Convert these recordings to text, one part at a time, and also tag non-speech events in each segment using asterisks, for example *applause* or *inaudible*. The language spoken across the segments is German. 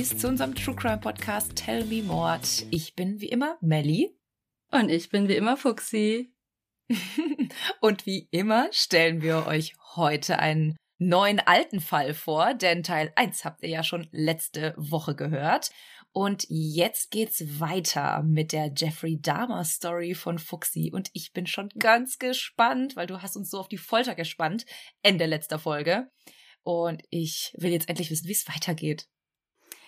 Mordis, zu unserem True Crime Podcast Tell Me Mord. Ich bin wie immer Melly. Und ich bin wie immer Fuxi. *laughs* Und wie immer stellen wir euch heute einen neuen alten Fall vor, denn Teil 1 habt ihr ja schon letzte Woche gehört. Und jetzt geht's weiter mit der Jeffrey Dahmer Story von Fuxi. Und ich bin schon ganz gespannt, weil du hast uns so auf die Folter gespannt. Ende letzter Folge. Und ich will jetzt endlich wissen, wie es weitergeht.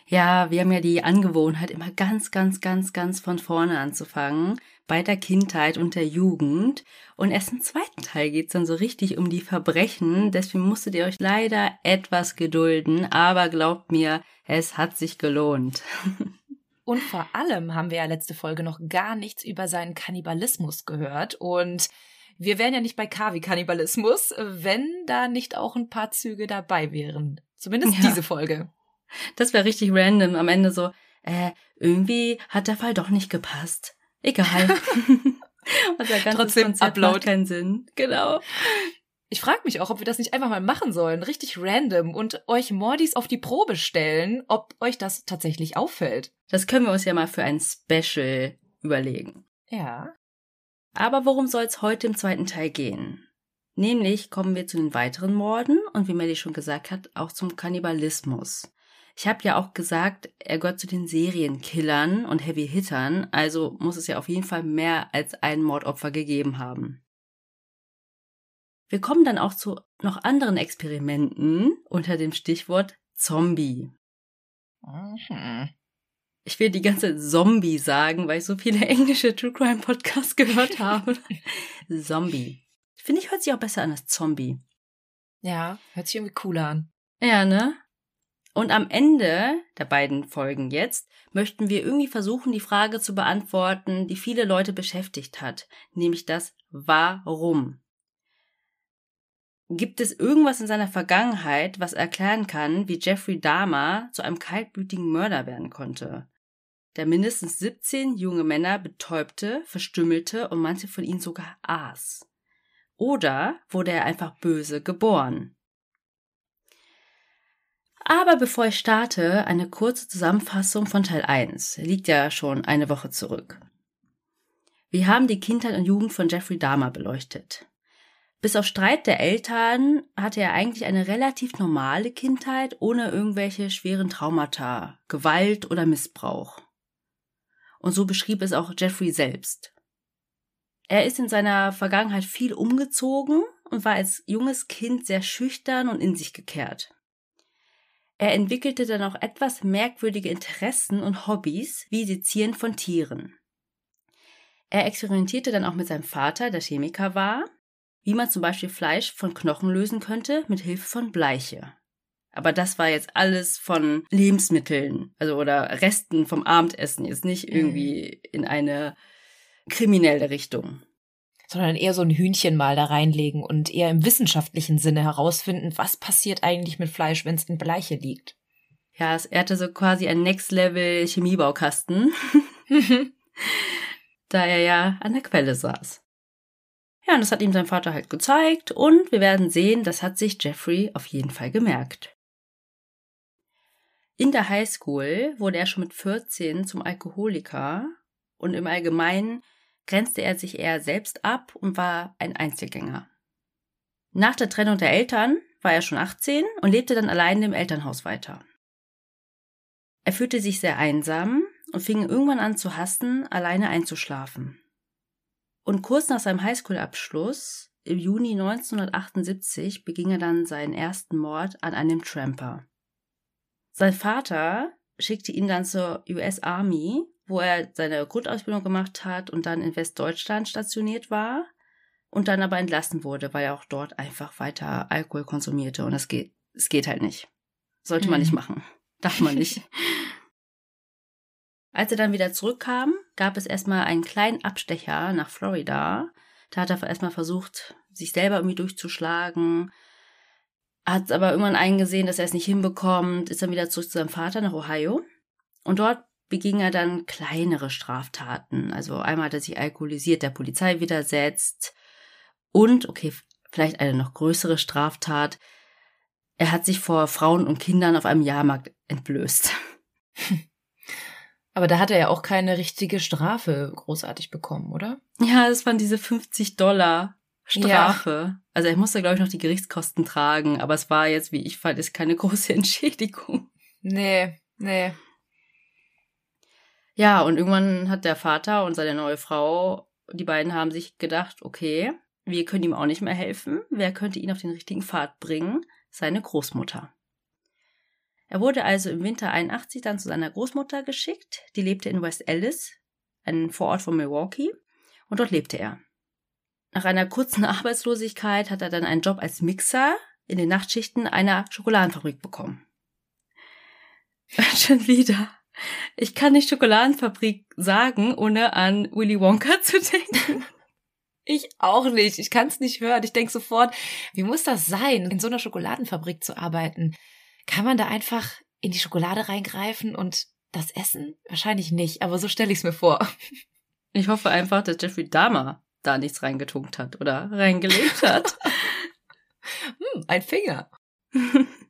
Ja, wir haben ja die Angewohnheit, immer ganz, ganz, ganz, ganz von vorne anzufangen, bei der Kindheit und der Jugend. Und erst im zweiten Teil geht's dann so richtig um die Verbrechen. Deswegen musstet ihr euch leider etwas gedulden, aber glaubt mir, es hat sich gelohnt. *laughs* Und vor allem haben wir ja letzte Folge noch gar nichts über seinen Kannibalismus gehört. Und wir wären ja nicht bei Kavi-Kannibalismus, wenn da nicht auch ein paar Züge dabei wären. Zumindest ja. diese Folge. Das wäre richtig random. Am Ende so, äh, irgendwie hat der Fall doch nicht gepasst. Egal. *laughs* Unser ganzes Trotzdem Konzept Upload. macht keinen Sinn. Genau. Ich frage mich auch, ob wir das nicht einfach mal machen sollen, richtig random und euch Mordis auf die Probe stellen, ob euch das tatsächlich auffällt. Das können wir uns ja mal für ein Special überlegen. Ja. Aber worum soll es heute im zweiten Teil gehen? Nämlich kommen wir zu den weiteren Morden und wie Melly schon gesagt hat, auch zum Kannibalismus. Ich habe ja auch gesagt, er gehört zu den Serienkillern und Heavy Hittern, also muss es ja auf jeden Fall mehr als ein Mordopfer gegeben haben. Wir kommen dann auch zu noch anderen Experimenten unter dem Stichwort Zombie. Mhm. Ich will die ganze Zombie sagen, weil ich so viele *laughs* englische True Crime Podcasts gehört habe. *laughs* Zombie. Finde ich, hört sich auch besser an als Zombie. Ja, hört sich irgendwie cooler an. Ja, ne? Und am Ende der beiden Folgen jetzt möchten wir irgendwie versuchen, die Frage zu beantworten, die viele Leute beschäftigt hat, nämlich das Warum. Gibt es irgendwas in seiner Vergangenheit, was erklären kann, wie Jeffrey Dahmer zu einem kaltblütigen Mörder werden konnte? Der mindestens 17 junge Männer betäubte, verstümmelte und manche von ihnen sogar aß. Oder wurde er einfach böse geboren? Aber bevor ich starte, eine kurze Zusammenfassung von Teil 1. Liegt ja schon eine Woche zurück. Wir haben die Kindheit und Jugend von Jeffrey Dahmer beleuchtet. Bis auf Streit der Eltern hatte er eigentlich eine relativ normale Kindheit ohne irgendwelche schweren Traumata, Gewalt oder Missbrauch. Und so beschrieb es auch Jeffrey selbst. Er ist in seiner Vergangenheit viel umgezogen und war als junges Kind sehr schüchtern und in sich gekehrt. Er entwickelte dann auch etwas merkwürdige Interessen und Hobbys wie Sezieren von Tieren. Er experimentierte dann auch mit seinem Vater, der Chemiker war, wie man zum Beispiel Fleisch von Knochen lösen könnte mit Hilfe von Bleiche. Aber das war jetzt alles von Lebensmitteln, also oder Resten vom Abendessen, jetzt nicht mhm. irgendwie in eine kriminelle Richtung. Sondern eher so ein Hühnchen mal da reinlegen und eher im wissenschaftlichen Sinne herausfinden, was passiert eigentlich mit Fleisch, wenn es in Bleiche liegt. Ja, er hatte so quasi ein Next-Level Chemiebaukasten, *laughs* da er ja an der Quelle saß. Ja, und das hat ihm sein Vater halt gezeigt und wir werden sehen, das hat sich Jeffrey auf jeden Fall gemerkt. In der Highschool wurde er schon mit 14 zum Alkoholiker und im Allgemeinen grenzte er sich eher selbst ab und war ein Einzelgänger. Nach der Trennung der Eltern war er schon 18 und lebte dann allein im Elternhaus weiter. Er fühlte sich sehr einsam und fing irgendwann an zu hassen, alleine einzuschlafen. Und kurz nach seinem Highschool-Abschluss, im Juni 1978, beging er dann seinen ersten Mord an einem Tramper. Sein Vater schickte ihn dann zur US Army, wo er seine Grundausbildung gemacht hat und dann in Westdeutschland stationiert war und dann aber entlassen wurde, weil er auch dort einfach weiter Alkohol konsumierte und es geht, es geht halt nicht. Sollte man nicht mhm. machen. *laughs* Darf man nicht. Als er dann wieder zurückkam, gab es erstmal einen kleinen Abstecher nach Florida. Da hat er erstmal versucht, sich selber irgendwie durchzuschlagen. Hat aber irgendwann eingesehen, dass er es nicht hinbekommt, ist dann wieder zurück zu seinem Vater nach Ohio. Und dort beging er dann kleinere Straftaten. Also einmal hat er sich alkoholisiert der Polizei widersetzt. Und, okay, vielleicht eine noch größere Straftat. Er hat sich vor Frauen und Kindern auf einem Jahrmarkt entblößt. *laughs* Aber da hat er ja auch keine richtige Strafe großartig bekommen, oder? Ja, das waren diese 50 Dollar Strafe. Ja. Also er musste, glaube ich, noch die Gerichtskosten tragen, aber es war jetzt, wie ich fand, ist keine *laughs* große Entschädigung. Nee, nee. Ja, und irgendwann hat der Vater und seine neue Frau, die beiden haben sich gedacht, okay, wir können ihm auch nicht mehr helfen. Wer könnte ihn auf den richtigen Pfad bringen? Seine Großmutter. Er wurde also im Winter 81 dann zu seiner Großmutter geschickt. Die lebte in West Ellis, einem Vorort von Milwaukee, und dort lebte er. Nach einer kurzen *laughs* Arbeitslosigkeit hat er dann einen Job als Mixer in den Nachtschichten einer Schokoladenfabrik bekommen. *laughs* Schon wieder. Ich kann nicht Schokoladenfabrik sagen, ohne an Willy Wonka *laughs* zu denken. Ich auch nicht. Ich kann es nicht hören. Ich denke sofort, wie muss das sein, in so einer Schokoladenfabrik zu arbeiten? Kann man da einfach in die Schokolade reingreifen und das essen? Wahrscheinlich nicht, aber so stelle ich es mir vor. Ich hoffe einfach, dass Jeffrey Dahmer da nichts reingetunkt hat oder reingelegt hat. *laughs* hm, ein Finger. *laughs*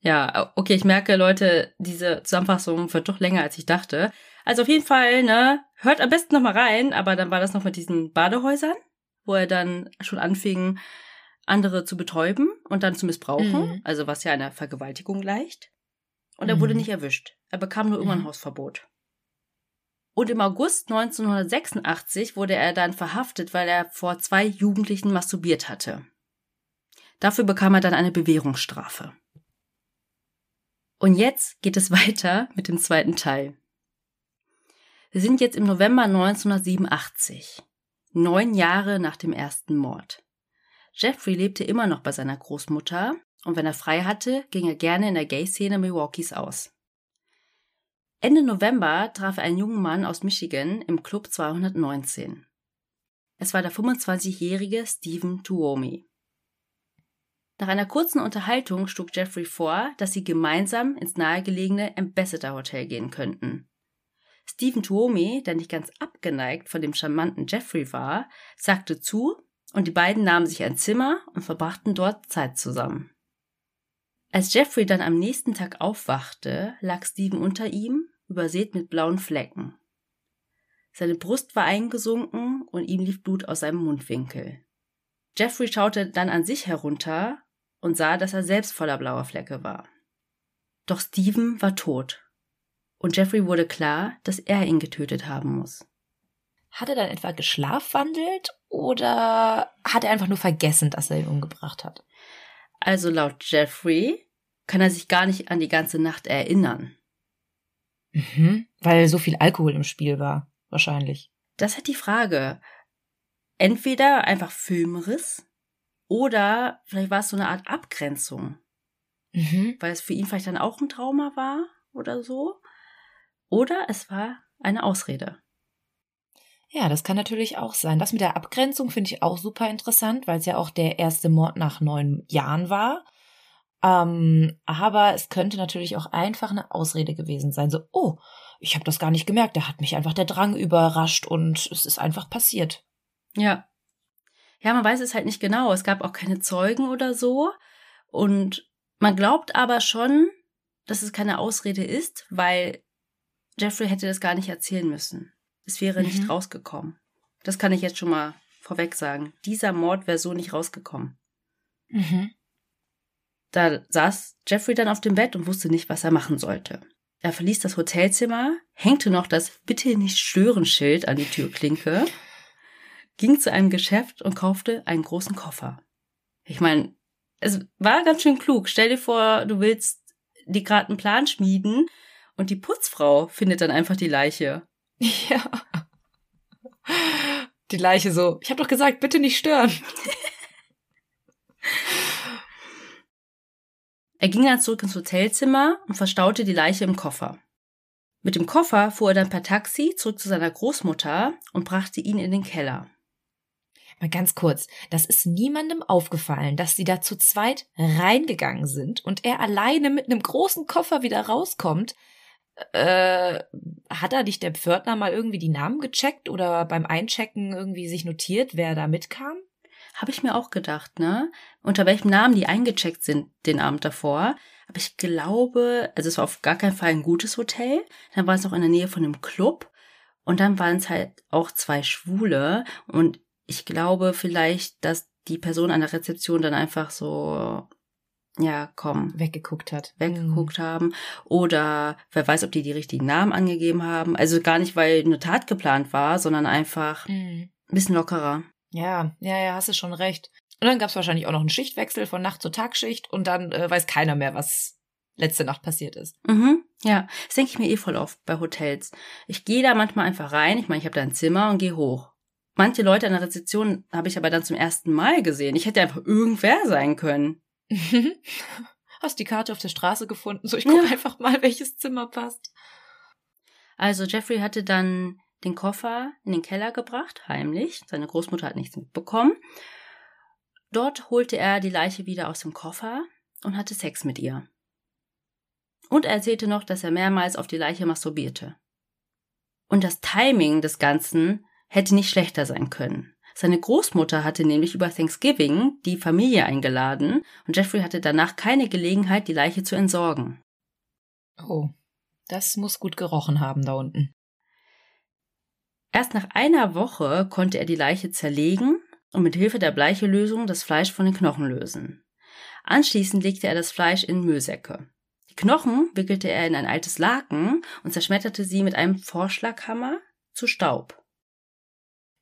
ja, okay, ich merke, Leute, diese Zusammenfassung wird doch länger, als ich dachte. Also auf jeden Fall, ne, hört am besten nochmal rein, aber dann war das noch mit diesen Badehäusern, wo er dann schon anfing, andere zu betäuben und dann zu missbrauchen, mhm. also was ja einer Vergewaltigung gleicht. Und er mhm. wurde nicht erwischt. Er bekam nur irgendwann mhm. Hausverbot. Und im August 1986 wurde er dann verhaftet, weil er vor zwei Jugendlichen masturbiert hatte. Dafür bekam er dann eine Bewährungsstrafe. Und jetzt geht es *laughs* weiter mit dem zweiten Teil. Wir sind jetzt im November 1987, neun Jahre nach dem ersten Mord. Jeffrey lebte immer noch bei seiner Großmutter und wenn er frei hatte, ging er gerne in der Gay-Szene Milwaukees aus. Ende November traf er einen jungen Mann aus Michigan im Club 219. Es war der 25-jährige Stephen Tuomi. Nach einer kurzen Unterhaltung schlug Jeffrey vor, dass sie gemeinsam ins nahegelegene Ambassador Hotel gehen könnten. Stephen Tuomi, der nicht ganz abgeneigt von dem charmanten Jeffrey war, sagte zu und die beiden nahmen sich ein Zimmer und verbrachten dort Zeit zusammen. Als Jeffrey dann am nächsten Tag aufwachte, lag Stephen unter ihm, übersät mit blauen Flecken. Seine Brust war eingesunken und ihm lief Blut aus seinem Mundwinkel. Jeffrey schaute dann an sich herunter und sah, dass er selbst voller blauer Flecke war. Doch Stephen war tot. Und Jeffrey wurde klar, dass er ihn getötet haben muss. Hat er dann etwa geschlafwandelt oder hat er einfach nur vergessen, dass er ihn umgebracht hat? Also laut Jeffrey kann er sich gar nicht an die ganze Nacht erinnern. Mhm, weil so viel Alkohol im Spiel war, wahrscheinlich. Das hat die Frage. Entweder einfach Filmriss oder vielleicht war es so eine Art Abgrenzung. Mhm. Weil es für ihn vielleicht dann auch ein Trauma war oder so. Oder es war eine Ausrede. Ja, das kann natürlich auch sein. Das mit der Abgrenzung finde ich auch super interessant, weil es ja auch der erste Mord nach neun Jahren war. Ähm, aber es könnte natürlich auch einfach eine Ausrede gewesen sein. So, oh, ich habe das gar nicht gemerkt. Da hat mich einfach der Drang überrascht und es ist einfach passiert. Ja. Ja, man weiß es halt nicht genau. Es gab auch keine Zeugen oder so. Und man glaubt aber schon, dass es keine Ausrede ist, weil Jeffrey hätte das gar nicht erzählen müssen. Es wäre mhm. nicht rausgekommen. Das kann ich jetzt schon mal vorweg sagen. Dieser Mord wäre so nicht rausgekommen. Mhm. Da saß Jeffrey dann auf dem Bett und wusste nicht, was er machen sollte. Er verließ das Hotelzimmer, hängte noch das Bitte nicht stören Schild an die Türklinke, ging zu einem Geschäft und kaufte einen großen Koffer. Ich meine, es war ganz schön klug. Stell dir vor, du willst die gerade einen Plan schmieden und die Putzfrau findet dann einfach die Leiche. *laughs* Ja. Die Leiche so. Ich habe doch gesagt, bitte nicht stören. *laughs* Er ging dann zurück ins Hotelzimmer und verstaute die Leiche im Koffer. Mit dem Koffer fuhr er dann per Taxi zurück zu seiner Großmutter und brachte ihn in den Keller. Mal ganz kurz, das ist niemandem aufgefallen, dass sie da zu zweit reingegangen sind und er alleine mit einem großen Koffer wieder rauskommt. Äh, hat da nicht der Pförtner mal irgendwie die Namen gecheckt oder beim Einchecken irgendwie sich notiert, wer da mitkam? Habe ich mir auch gedacht, ne? Unter welchem Namen die eingecheckt sind den Abend davor. Aber ich glaube, also es war auf gar keinen Fall ein gutes Hotel. Dann war es auch in der Nähe von einem Club. Und dann waren es halt auch zwei Schwule. Und ich glaube vielleicht, dass die Person an der Rezeption dann einfach so, ja, komm. Weggeguckt hat. Weggeguckt mhm. haben. Oder wer weiß, ob die die richtigen Namen angegeben haben. Also gar nicht, weil eine Tat geplant war, sondern einfach mhm. ein bisschen lockerer. Ja, ja, ja, hast du schon recht. Und dann gab es wahrscheinlich auch noch einen Schichtwechsel von Nacht zur Tagschicht und dann äh, weiß keiner mehr, was letzte Nacht passiert ist. Mhm, ja, das denke ich mir eh voll oft bei Hotels. Ich gehe da manchmal einfach rein, ich meine, ich habe da ein Zimmer und gehe hoch. Manche Leute an der Rezeption habe ich aber dann zum ersten Mal gesehen. Ich hätte einfach irgendwer sein können. *laughs* Hast die Karte auf der Straße gefunden, so ich gucke ja. einfach mal, welches Zimmer passt. Also Jeffrey hatte dann den Koffer in den Keller gebracht, heimlich. Seine Großmutter hat nichts mitbekommen. Dort holte er die Leiche wieder aus dem Koffer und hatte Sex mit ihr. Und er erzählte noch, dass er mehrmals auf die Leiche masturbierte. Und das Timing des Ganzen hätte nicht schlechter sein können. Seine Großmutter hatte nämlich über Thanksgiving die Familie eingeladen und Jeffrey hatte danach keine Gelegenheit, die Leiche zu entsorgen. Oh, das muss gut gerochen haben da unten. Erst nach einer Woche konnte er die Leiche zerlegen und mit Hilfe der Bleichelösung das Fleisch von den Knochen lösen. Anschließend legte er das Fleisch in Müllsäcke. Die Knochen wickelte er in ein altes Laken und zerschmetterte sie mit einem Vorschlaghammer zu Staub.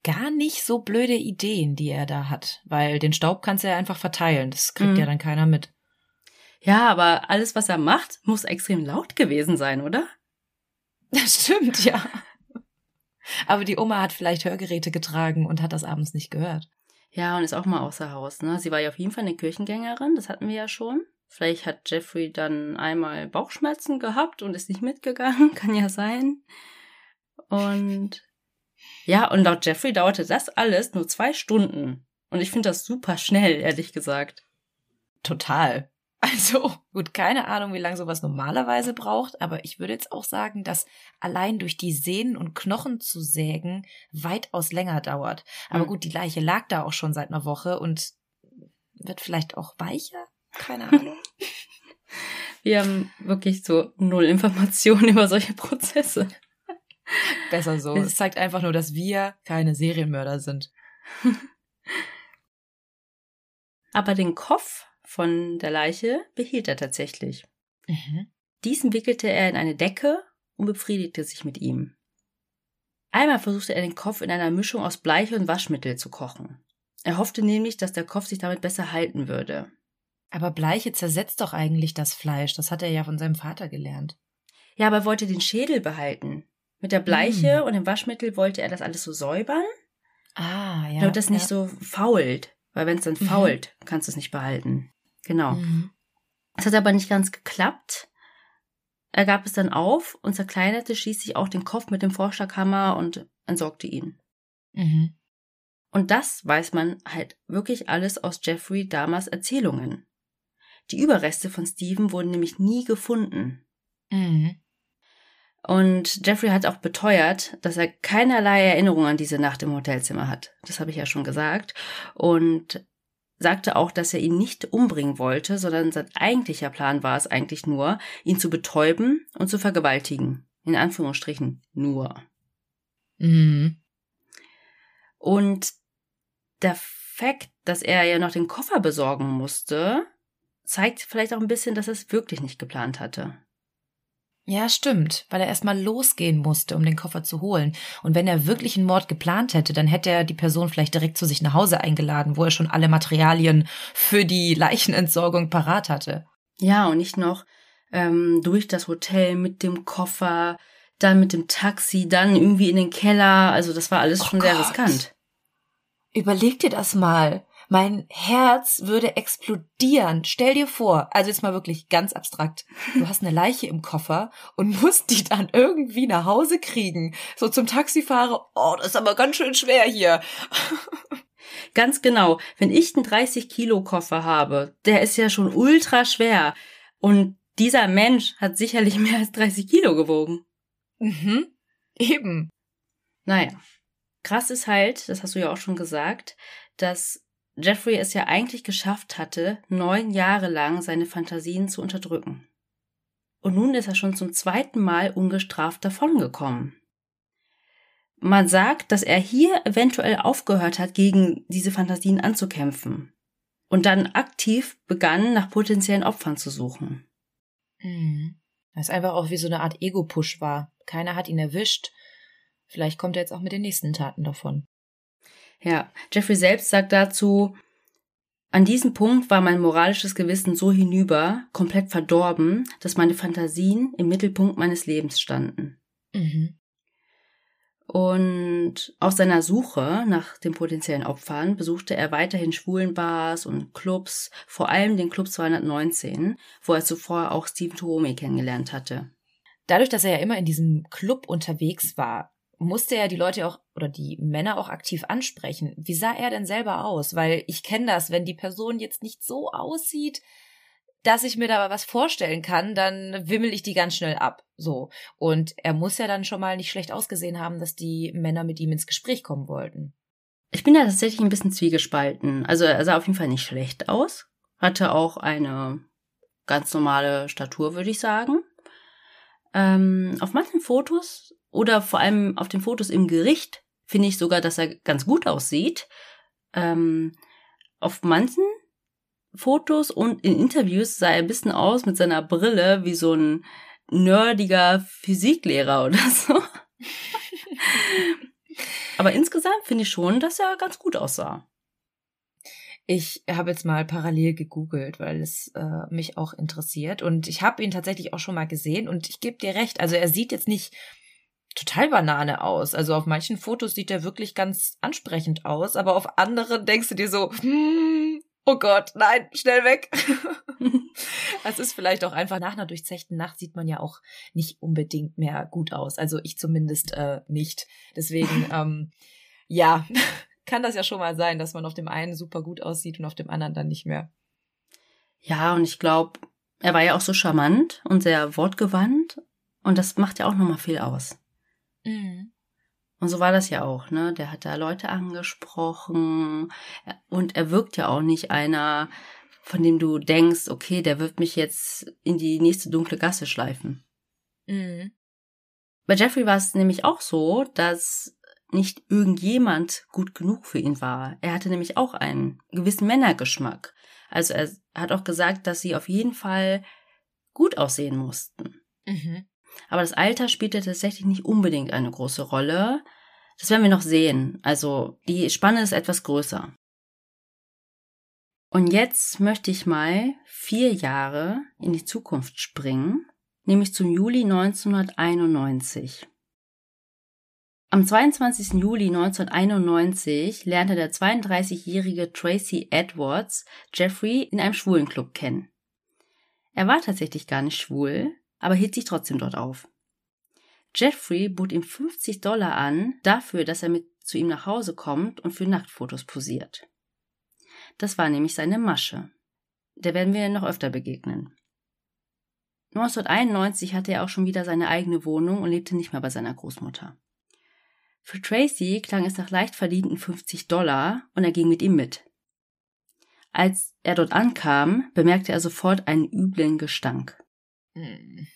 Gar nicht so blöde Ideen, die er da hat, weil den Staub kannst du ja einfach verteilen, das kriegt mhm. ja dann keiner mit. Ja, aber alles, was er macht, muss extrem laut gewesen sein, oder? Das stimmt, ja. Aber die Oma hat vielleicht Hörgeräte getragen und hat das abends nicht gehört. Ja, und ist auch mal außer Haus, ne? Sie war ja auf jeden Fall eine Kirchengängerin, das hatten wir ja schon. Vielleicht hat Jeffrey dann einmal Bauchschmerzen gehabt und ist nicht mitgegangen, *laughs* kann ja sein. Und ja, und laut Jeffrey dauerte das alles nur zwei Stunden. Und ich finde das super schnell, ehrlich gesagt. Total. Also, gut, keine Ahnung, wie lange sowas normalerweise braucht, aber ich würde jetzt auch sagen, dass allein durch die Sehnen und Knochen zu sägen weitaus länger dauert. Aber mhm. gut, die Leiche lag da auch schon seit einer Woche und wird vielleicht auch weicher? Keine Ahnung. *laughs* Wir haben wirklich so null Informationen *laughs* über solche Prozesse. *laughs* Besser so. Es zeigt einfach nur, dass wir keine Serienmörder sind. *laughs* Aber den Kopf von der Leiche behielt er tatsächlich. Mhm. Diesen wickelte er in eine Decke und befriedigte sich mit ihm. Einmal versuchte er den Kopf in einer Mischung aus Bleiche und Waschmittel zu kochen. Er hoffte nämlich, dass der Kopf sich damit besser halten würde. Aber Bleiche zersetzt doch eigentlich das Fleisch, das hat er ja von seinem Vater gelernt. Ja, aber er wollte den Schädel behalten. Mit der Bleiche mm. und dem Waschmittel wollte er das alles so säubern. Ah, ja. Damit das nicht so fault. Weil wenn es dann mhm. fault, kannst du es nicht behalten. Genau. Mhm. Es hat aber nicht ganz geklappt. Er gab es dann auf und zerkleinerte schließlich auch den Kopf mit dem Vorschlaghammer und entsorgte ihn. Mhm. Und das weiß man halt wirklich alles aus Jeffrey Dahmers Erzählungen. Die Überreste von Steven wurden nämlich nie gefunden. Mhm. Und Jeffrey hat auch beteuert, dass er keinerlei Erinnerung an diese Nacht im Hotelzimmer hat. Das habe ich ja schon gesagt. Und sagte auch, dass er ihn nicht umbringen wollte, sondern sein eigentlicher Plan war es eigentlich nur, ihn zu betäuben und zu vergewaltigen. In Anführungsstrichen nur. Mhm. Und der Fakt, dass er ja noch den Koffer besorgen musste, zeigt vielleicht auch ein bisschen, dass er es wirklich nicht geplant hatte. Ja, stimmt, weil er erstmal losgehen musste, um den Koffer zu holen. Und wenn er wirklich einen Mord geplant hätte, dann hätte er die Person vielleicht direkt zu sich nach Hause eingeladen, wo er schon alle Materialien für die Leichenentsorgung parat hatte. Ja, und nicht noch ähm, durch das Hotel mit dem Koffer, dann mit dem Taxi, dann irgendwie in den Keller. Also das war alles oh schon Gott. sehr riskant. Überleg dir das mal. Mein Herz würde explodieren. Stell dir vor, also jetzt mal wirklich ganz abstrakt. Du hast eine Leiche im Koffer und musst die dann irgendwie nach Hause kriegen. So zum Taxifahrer. Oh, das ist aber ganz schön schwer hier. *laughs* Ganz genau. Wenn ich einen 30 Kilo Koffer habe, der ist ja schon ultra schwer. Und dieser Mensch hat sicherlich mehr als 30 Kilo gewogen. Mhm. Eben. Naja. Krass ist halt, das hast du ja auch schon gesagt, dass Jeffrey es ja eigentlich geschafft hatte, neun Jahre lang seine Fantasien zu unterdrücken. Und nun ist er schon zum zweiten Mal ungestraft davongekommen. Man sagt, dass er hier eventuell aufgehört hat, gegen diese Fantasien anzukämpfen und dann aktiv begann, nach potenziellen Opfern zu suchen. Mhm. Das einfach auch wie so eine Art Ego-Push war. Keiner hat ihn erwischt. Vielleicht kommt er jetzt auch mit den nächsten Taten davon. Ja, Jeffrey selbst sagt dazu, an diesem Punkt war mein moralisches Gewissen so hinüber, komplett verdorben, dass meine Fantasien im Mittelpunkt meines Lebens standen. Mhm. Und auf seiner Suche nach den potenziellen Opfern besuchte er weiterhin Schwulenbars und Clubs, vor allem den Club 219, wo er zuvor auch Stephen Tuomi kennengelernt hatte. Dadurch, dass er ja immer in diesem Club unterwegs war, musste er die Leute auch oder die Männer auch aktiv ansprechen. Wie sah er denn selber aus? Weil ich kenne das, wenn die Person jetzt nicht so aussieht, dass ich mir da was vorstellen kann, dann wimmel ich die ganz schnell ab. So. Und er muss ja dann schon mal nicht schlecht ausgesehen haben, dass die Männer mit ihm ins Gespräch kommen wollten. Ich bin da tatsächlich ein bisschen zwiegespalten. Also er sah auf jeden Fall nicht schlecht aus. Hatte auch eine ganz normale Statur, würde ich sagen. Ähm, auf manchen Fotos oder vor allem auf den Fotos im Gericht finde ich sogar, dass er ganz gut aussieht. Ähm, auf manchen Fotos und in Interviews sah er ein bisschen aus mit seiner Brille wie so ein nerdiger Physiklehrer oder *laughs* so. Aber insgesamt finde ich schon, dass er ganz gut aussah. Ich habe jetzt mal parallel gegoogelt, weil es äh, mich auch interessiert. Und ich habe ihn tatsächlich auch schon mal gesehen und ich gebe dir recht. Also er sieht jetzt nicht total Banane aus. Also auf manchen Fotos sieht er wirklich ganz ansprechend aus, aber auf anderen denkst du dir so, hm, oh Gott, nein, schnell weg. *laughs* Es ist vielleicht auch einfach nach einer durchzechten Nacht sieht man ja auch nicht unbedingt mehr gut aus. Also ich zumindest äh, nicht. Deswegen, *laughs* ähm, ja, *laughs* kann das ja schon mal sein, dass man auf dem einen super gut aussieht und auf dem anderen dann nicht mehr. Ja, und ich glaube, er war ja auch so charmant und sehr wortgewandt und das macht ja auch nochmal viel aus. Mhm. Und so war das ja auch, ne? Der hat da Leute angesprochen und er wirkt ja auch nicht einer, von dem du denkst, okay, der wird mich jetzt in die nächste dunkle Gasse schleifen. Mhm. Bei Jeffrey war es nämlich auch so, dass nicht irgendjemand gut genug für ihn war. Er hatte nämlich auch einen gewissen Männergeschmack. Also er hat auch gesagt, dass sie auf jeden Fall gut aussehen mussten. Mhm. Aber das Alter spielte tatsächlich nicht unbedingt eine große Rolle. Das werden wir noch sehen. Also die Spanne ist etwas größer. Und jetzt möchte ich mal vier Jahre in die Zukunft springen, nämlich zum Juli 1991. Am 22. Juli 1991 lernte der 32-jährige Tracy Edwards Jeffrey in einem Schwulenclub kennen. Er war tatsächlich gar nicht schwul, aber hielt sich trotzdem dort auf. Jeffrey bot ihm 50 Dollar an dafür, dass er mit zu ihm nach Hause kommt und für Nacktfotos posiert. Das war nämlich seine Masche. Der werden wir noch öfter begegnen. 1991 hatte er auch schon wieder seine eigene Wohnung und lebte nicht mehr bei seiner Großmutter. Für Tracy klang es nach leicht verdienten 50 Dollar und er ging mit ihm mit. Als er dort ankam, bemerkte er sofort einen üblen Gestank. Hm.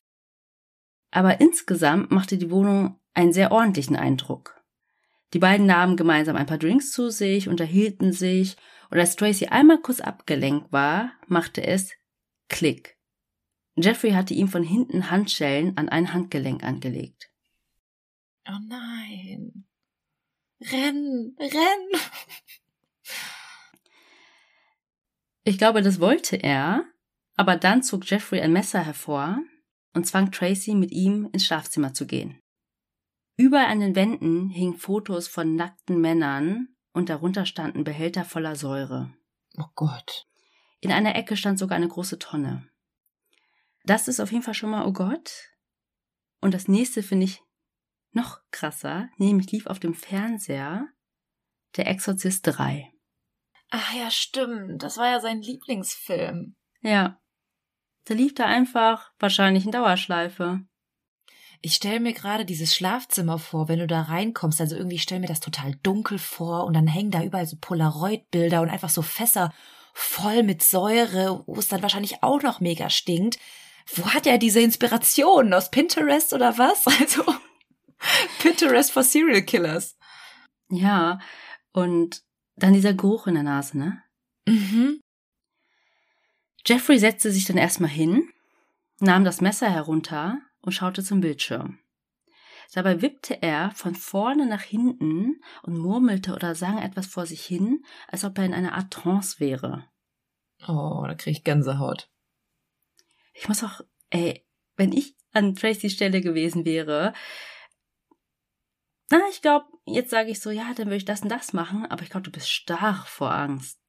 Aber insgesamt machte die Wohnung einen sehr ordentlichen Eindruck. Die beiden nahmen gemeinsam ein paar Drinks zu sich, unterhielten sich, und als Tracy einmal kurz abgelenkt war, machte es Klick. Jeffrey hatte ihm von hinten Handschellen an ein Handgelenk angelegt. Oh nein. Renn, renn. Ich glaube, das wollte er, aber dann zog Jeffrey ein Messer hervor und zwang Tracy, mit ihm ins Schlafzimmer zu gehen. Überall an den Wänden hingen Fotos von nackten Männern und darunter standen Behälter voller Säure. Oh Gott. In einer Ecke stand sogar eine große Tonne. Das ist auf jeden Fall schon mal, oh Gott. Und das nächste finde ich noch krasser, nämlich lief auf dem Fernseher Der Exorzist 3. Ach ja, stimmt. Das war ja sein Lieblingsfilm. Ja. Da lief da einfach wahrscheinlich in Dauerschleife. Ich stelle mir gerade dieses Schlafzimmer vor, wenn du da reinkommst. Also irgendwie stell mir das total dunkel vor und dann hängen da überall so Polaroid-Bilder und einfach so Fässer voll mit Säure, wo es dann wahrscheinlich auch noch mega stinkt. Wo hat er diese Inspiration? Aus Pinterest oder was? *laughs* Also Pinterest for Serial Killers. Ja, und dann dieser Geruch in der Nase, ne? Mhm. Jeffrey setzte sich dann erstmal hin, nahm das Messer herunter und schaute zum Bildschirm. Dabei wippte er von vorne nach hinten und murmelte oder sang etwas vor sich hin, als ob er in einer Art Trance wäre. Oh, da krieg ich Gänsehaut. Ich muss auch, ey, wenn ich an Tracys Stelle gewesen wäre, na, ich glaube, jetzt sage ich so, ja, dann würde ich das und das machen, aber ich glaube, du bist starr vor Angst.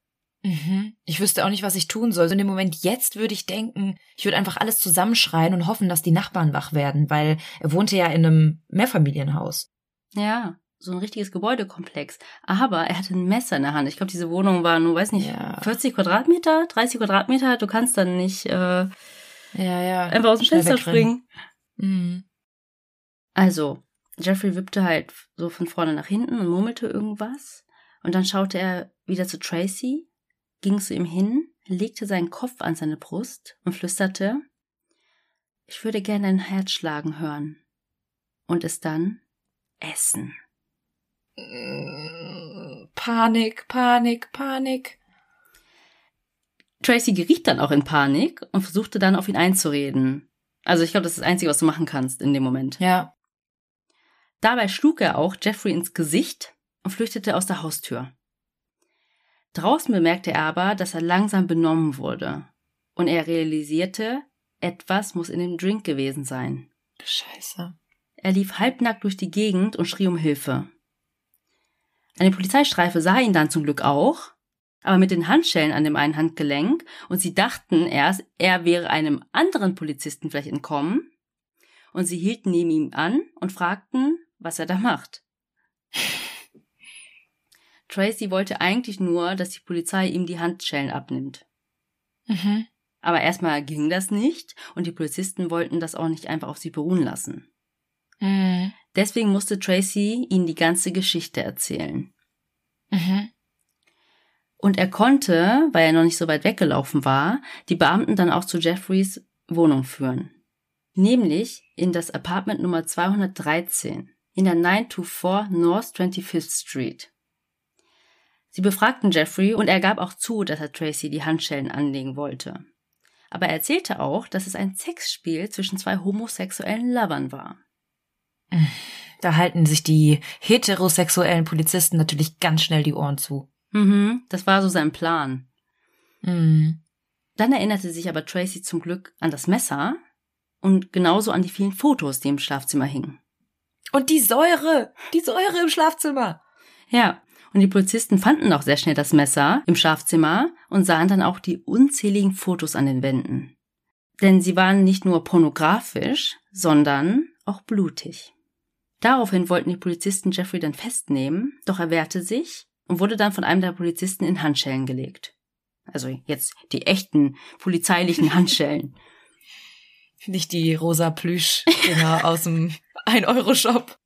Mhm. Ich wüsste auch nicht, was ich tun soll. So in dem Moment jetzt würde ich denken, ich würde einfach alles zusammenschreien und hoffen, dass die Nachbarn wach werden, weil er wohnte ja in einem Mehrfamilienhaus. Ja, so ein richtiges Gebäudekomplex. Aber er hatte ein Messer in der Hand. Ich glaube, diese Wohnung war nur, weiß nicht, Ja. 40 Quadratmeter, 30 Quadratmeter. Du kannst dann nicht äh, Ja, ja. einfach aus dem Fenster springen. Mhm. Also, Jeffrey wippte halt so von vorne nach hinten und murmelte irgendwas. Und dann schaute er wieder zu Tracy, ging zu ihm hin, legte seinen Kopf an seine Brust und flüsterte, ich würde gerne dein Herz schlagen hören. Und es dann essen. Mm, Panik, Panik, Panik. Tracy geriet dann auch in Panik und versuchte dann auf ihn einzureden. Also ich glaube, das ist das Einzige, was du machen kannst in dem Moment. Ja. Dabei schlug er auch Jeffrey ins Gesicht und flüchtete aus der Haustür. Draußen bemerkte er aber, dass er langsam benommen wurde. Und er realisierte, etwas muss in dem Drink gewesen sein. Scheiße. Er lief halbnackt durch die Gegend und schrie um Hilfe. Eine Polizeistreife sah ihn dann zum Glück auch, aber mit den Handschellen an dem einen Handgelenk und sie dachten erst, er wäre einem anderen Polizisten vielleicht entkommen und sie hielten neben ihm an und fragten, was er da macht. Tracy wollte eigentlich nur, dass die Polizei ihm die Handschellen abnimmt. Mhm. Aber erstmal ging das nicht und die Polizisten wollten das auch nicht einfach auf sie beruhen lassen. Mhm. Deswegen musste Tracy ihnen die ganze Geschichte erzählen. Mhm. Und er konnte, weil er noch nicht so weit weggelaufen war, die Beamten dann auch zu Jeffreys Wohnung führen. Nämlich in das Apartment Nummer 213 in der 924 North 25th Street. Sie befragten Jeffrey und er gab auch zu, dass er Tracy die Handschellen anlegen wollte. Aber er erzählte auch, dass es ein Sexspiel zwischen zwei homosexuellen Lovern war. Da halten sich die heterosexuellen Polizisten natürlich ganz schnell die Ohren zu. Mhm, das war so sein Plan. Mhm. Dann erinnerte sich aber Tracy zum Glück an das Messer und genauso an die vielen Fotos, die im Schlafzimmer hingen. Und die Säure, die Säure im Schlafzimmer. Ja, und die Polizisten fanden auch sehr schnell das Messer im Schlafzimmer und sahen dann auch die unzähligen Fotos an den Wänden. Denn sie waren nicht nur pornografisch, sondern auch blutig. Daraufhin wollten die Polizisten Jeffrey dann festnehmen, doch er wehrte sich und wurde dann von einem der Polizisten in Handschellen gelegt. Also jetzt die echten polizeilichen *laughs* Handschellen. Nicht die rosa Plüsch-Dinger aus dem *laughs* 1-Euro-Shop.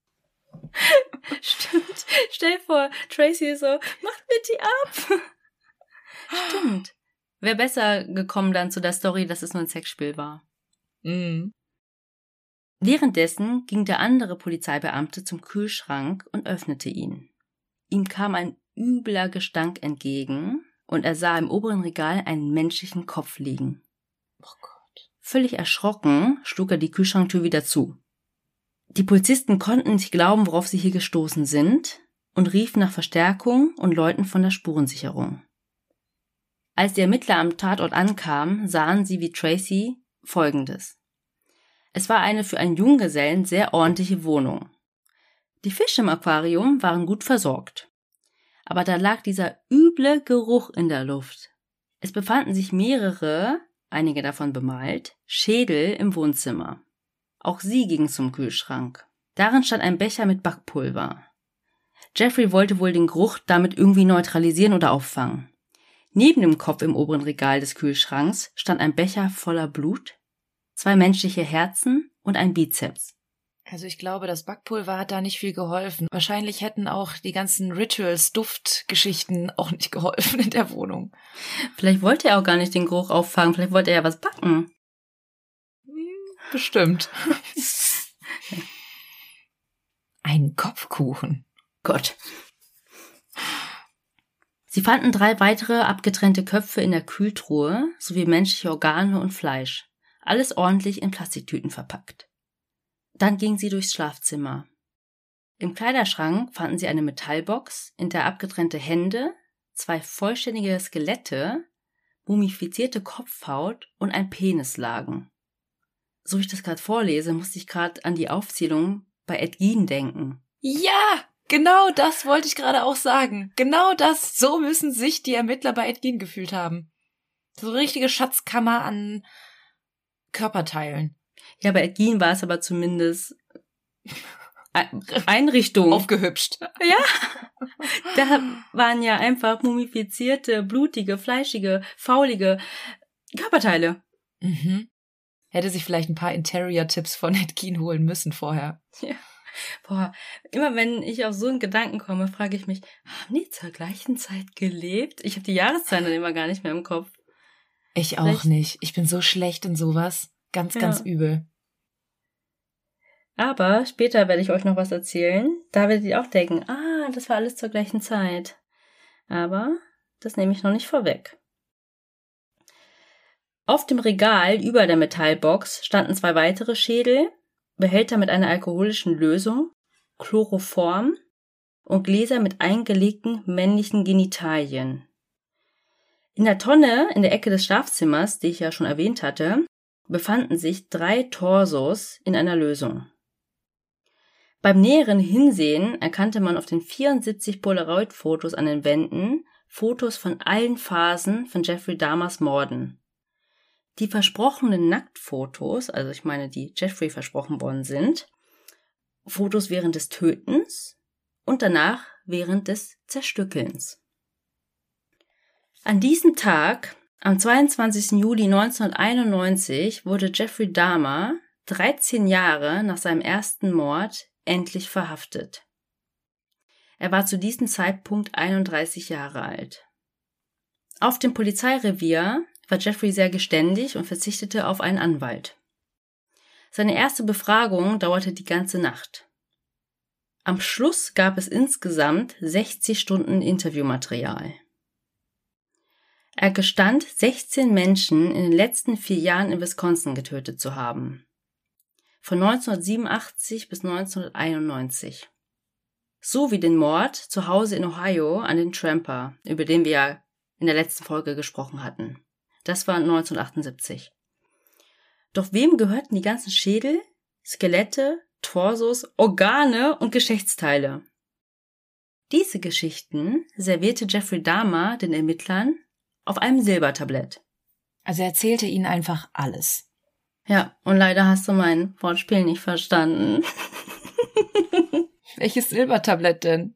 *laughs* Stimmt. Stell vor, Tracy ist so, macht die ab. Stimmt. Wäre besser gekommen dann zu der Story, dass es nur ein Sexspiel war. Mhm. Währenddessen ging der andere Polizeibeamte zum Kühlschrank und öffnete ihn. Ihm kam ein übler Gestank entgegen und er sah im oberen Regal einen menschlichen Kopf liegen. Oh Gott. Völlig erschrocken schlug er die Kühlschranktür wieder zu. Die Polizisten konnten nicht glauben, worauf sie hier gestoßen sind und riefen nach Verstärkung und Leuten von der Spurensicherung. Als die Ermittler am Tatort ankamen, sahen sie wie Tracy Folgendes. Es war eine für einen Junggesellen sehr ordentliche Wohnung. Die Fische im Aquarium waren gut versorgt. Aber da lag dieser üble Geruch in der Luft. Es befanden sich mehrere, einige davon bemalt, Schädel im Wohnzimmer. Auch sie ging zum Kühlschrank. Darin stand ein Becher mit Backpulver. Jeffrey wollte wohl den Geruch damit irgendwie neutralisieren oder auffangen. Neben dem Kopf im oberen Regal des Kühlschranks stand ein Becher voller Blut, zwei menschliche Herzen und ein Bizeps. Also ich glaube, das Backpulver hat da nicht viel geholfen. Wahrscheinlich hätten auch die ganzen Rituals, Duftgeschichten auch nicht geholfen in der Wohnung. Vielleicht wollte er auch gar nicht den Geruch auffangen, vielleicht wollte er ja was backen. Bestimmt. *laughs* Ein Kopfkuchen. Gott. Sie fanden drei weitere abgetrennte Köpfe in der Kühltruhe sowie menschliche Organe und Fleisch. Alles ordentlich in Plastiktüten verpackt. Dann gingen sie durchs Schlafzimmer. Im Kleiderschrank fanden sie eine Metallbox, in der abgetrennte Hände, zwei vollständige Skelette, mumifizierte Kopfhaut und ein Penis lagen. So wie ich das gerade vorlese, musste ich gerade an die Aufzählung bei Ed Gein denken. Ja, genau das wollte ich gerade auch sagen. Genau das, so müssen sich die Ermittler bei Ed Gein gefühlt haben. So eine richtige Schatzkammer an Körperteilen. Ja, bei Ed Gein war es aber zumindest Einrichtung. Aufgehübscht. Ja. Da waren ja einfach mumifizierte, blutige, fleischige, faulige Körperteile. Mhm. Hätte sich vielleicht ein paar Interior-Tipps von *laughs* Ed Gein holen müssen vorher. Ja. Boah, immer wenn ich auf so einen Gedanken komme, frage ich mich, haben die zur gleichen Zeit gelebt? Ich habe die Jahreszahlen dann immer gar nicht mehr im Kopf. Ich auch vielleicht. nicht. Ich bin so schlecht in sowas. Ganz, ja. ganz übel. Aber später werde ich euch noch was erzählen. Da werdet ihr auch denken, ah, das war alles zur gleichen Zeit. Aber das nehme ich noch nicht vorweg. Auf dem Regal über der Metallbox standen zwei weitere Schädel, Behälter mit einer alkoholischen Lösung, Chloroform und Gläser mit eingelegten männlichen Genitalien. In der Tonne in der Ecke des Schlafzimmers, die ich ja schon erwähnt hatte, befanden sich drei Torsos in einer Lösung. Beim näheren Hinsehen erkannte man auf den 74 Polaroid-Fotos an den Wänden Fotos von allen Phasen von Jeffrey Dahmers Morden. Die versprochenen Nacktfotos, also ich meine, die Jeffrey versprochen worden sind, Fotos während des Tötens und danach während des Zerstückelns. An diesem Tag, am 22. Juli 1991, wurde Jeffrey Dahmer 13 Jahre nach seinem ersten Mord endlich verhaftet. Er war zu diesem Zeitpunkt 31 Jahre alt. Auf dem Polizeirevier war Jeffrey sehr geständig und verzichtete auf einen Anwalt. Seine erste Befragung dauerte die ganze Nacht. Am Schluss gab es insgesamt 60 Stunden Interviewmaterial. Er gestand, 16 Menschen in den letzten vier Jahren in Wisconsin getötet zu haben von 1987 bis 1991. So wie den Mord zu Hause in Ohio an den Tramper, über den wir ja in der letzten Folge gesprochen hatten. Das war 1978. Doch wem gehörten die ganzen Schädel, Skelette, Torsos, Organe und Geschlechtsteile? Diese Geschichten servierte Jeffrey Dahmer den Ermittlern auf einem Silbertablett. Also er erzählte ihnen einfach alles. Ja, und leider hast du mein Wortspiel nicht verstanden. *laughs* Welches Silbertablett denn?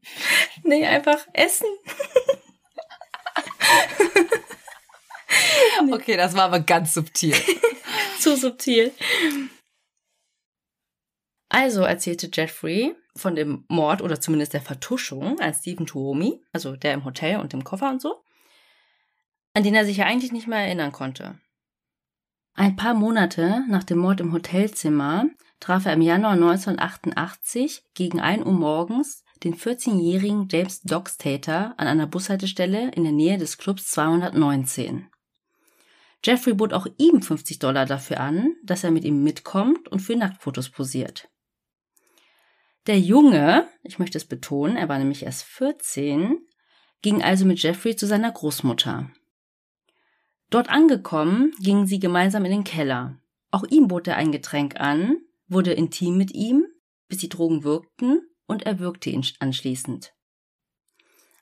Nee, einfach Essen. Okay, das war aber ganz subtil. *laughs* Zu subtil. Also erzählte Jeffrey von dem Mord oder zumindest der Vertuschung an Stephen Tuomi, also der im Hotel und im Koffer und so, an den er sich ja eigentlich nicht mehr erinnern konnte. Ein paar Monate nach dem Mord im Hotelzimmer traf er im Januar 1988 gegen 1 Uhr morgens den 14-jährigen James Dockstater an einer Bushaltestelle in der Nähe des Clubs 219. Jeffrey bot auch ihm 50 Dollar dafür an, dass er mit ihm mitkommt und für Nacktfotos posiert. Der Junge, ich möchte es betonen, er war nämlich erst 14, ging also mit Jeffrey zu seiner Großmutter. Dort angekommen, gingen sie gemeinsam in den Keller. Auch ihm bot er ein Getränk an, wurde intim mit ihm, bis die Drogen wirkten, und er würgte ihn anschließend.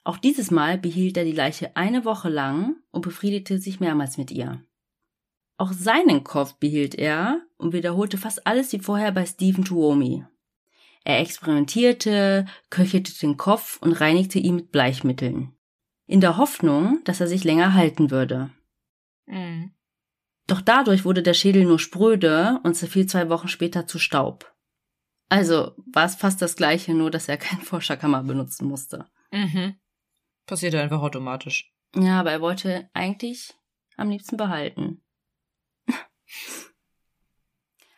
Auch dieses Mal behielt er die Leiche eine Woche lang und befriedigte sich mehrmals mit ihr. Auch seinen Kopf behielt er und wiederholte fast alles wie vorher bei Stephen Tuomi. Er experimentierte, köchelte den Kopf und reinigte ihn mit Bleichmitteln. In der Hoffnung, dass er sich länger halten würde. Mhm. Doch dadurch wurde der Schädel nur spröde und zerfiel zwei Wochen später zu Staub. Also war es fast das gleiche, nur dass er keinen Forscherkammer benutzen musste. Mhm. Passiert einfach automatisch. Ja, aber er wollte eigentlich am liebsten behalten.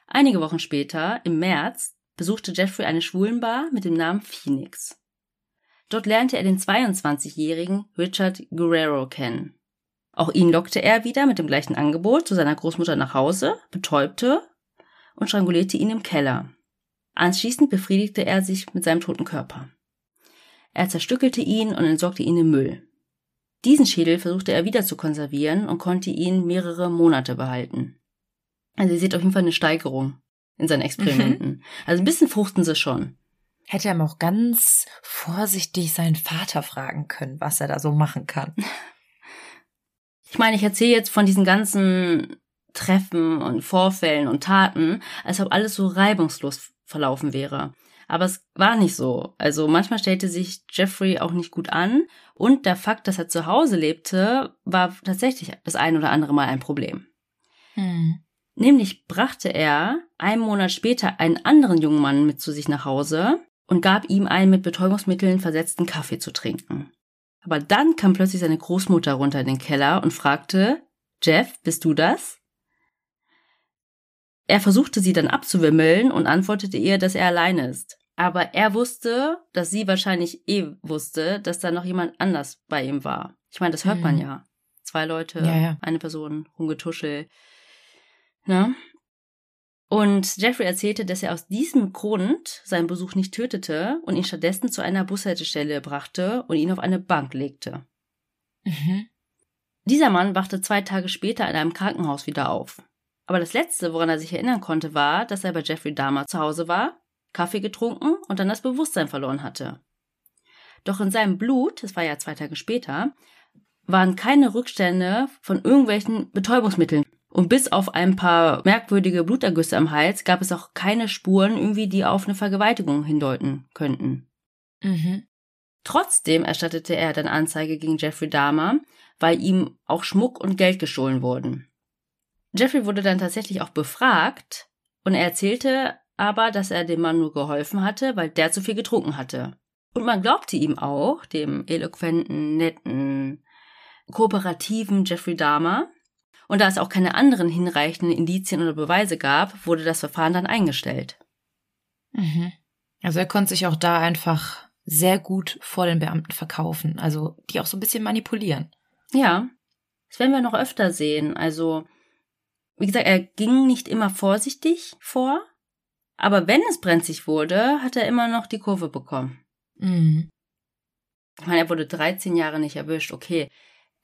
Einige Wochen später, im März, besuchte Jeffrey eine Schwulenbar mit dem Namen Phoenix. Dort lernte er den 22-jährigen Richard Guerrero kennen. Auch ihn lockte er wieder mit dem gleichen Angebot zu seiner Großmutter nach Hause, betäubte und strangulierte ihn im Keller. Anschließend befriedigte er sich mit seinem toten Körper. Er zerstückelte ihn und entsorgte ihn im Müll. Diesen Schädel versuchte er wieder zu konservieren und konnte ihn mehrere Monate behalten. Also ihr seht auf jeden Fall eine Steigerung in seinen Experimenten. Mhm. Also ein bisschen fruchten sie schon. Hätte er auch ganz vorsichtig seinen Vater fragen können, was er da so machen kann. *laughs* Ich meine, ich erzähle jetzt von diesen ganzen Treffen und Vorfällen und Taten, als ob alles so reibungslos verlaufen wäre. Aber es war nicht so. Also manchmal stellte sich Jeffrey auch nicht gut an und der Fakt, dass er zu Hause lebte, war tatsächlich das ein oder andere Mal ein Problem. Hm. Nämlich brachte er einen Monat später einen anderen jungen Mann mit zu sich nach Hause und gab ihm einen mit Betäubungsmitteln versetzten Kaffee zu trinken. Aber dann kam plötzlich seine Großmutter runter in den Keller und fragte, Jeff, bist du das? Er versuchte sie dann abzuwimmeln und antwortete ihr, dass er alleine ist. Aber er wusste, dass sie wahrscheinlich eh wusste, dass da noch jemand anders bei ihm war. Ich meine, das hört man mhm. ja. Zwei Leute, ja, ja. eine Person, rumgetuschelt. Ne? Und Jeffrey erzählte, dass er aus diesem Grund seinen Besuch nicht tötete und ihn stattdessen zu einer Bushaltestelle brachte und ihn auf eine Bank legte. Mhm. Dieser Mann wachte zwei Tage später in einem Krankenhaus wieder auf. Aber das Letzte, woran er sich erinnern konnte, war, dass er bei Jeffrey Dahmer zu Hause war, Kaffee getrunken und dann das Bewusstsein verloren hatte. Doch in seinem Blut, das war ja zwei Tage später, waren keine Rückstände von irgendwelchen Betäubungsmitteln. Und bis auf ein paar merkwürdige Blutergüsse am Hals gab es auch keine Spuren irgendwie, die auf eine Vergewaltigung hindeuten könnten. Mhm. Trotzdem erstattete er dann Anzeige gegen Jeffrey Dahmer, weil ihm auch Schmuck und Geld gestohlen wurden. Jeffrey wurde dann tatsächlich auch befragt und er erzählte aber, dass er dem Mann nur geholfen hatte, weil der zu viel getrunken hatte. Und man glaubte ihm auch, dem eloquenten, netten, kooperativen Jeffrey Dahmer. Und da es auch keine anderen hinreichenden Indizien oder Beweise gab, wurde das Verfahren dann eingestellt. Mhm. Also er konnte sich auch da einfach sehr gut vor den Beamten verkaufen, also die auch so ein bisschen manipulieren. Ja, das werden wir noch öfter sehen. Also wie gesagt, er ging nicht immer vorsichtig vor, aber wenn es brenzlig wurde, hat er immer noch die Kurve bekommen. Mhm. Ich meine, er wurde 13 Jahre nicht erwischt. Okay,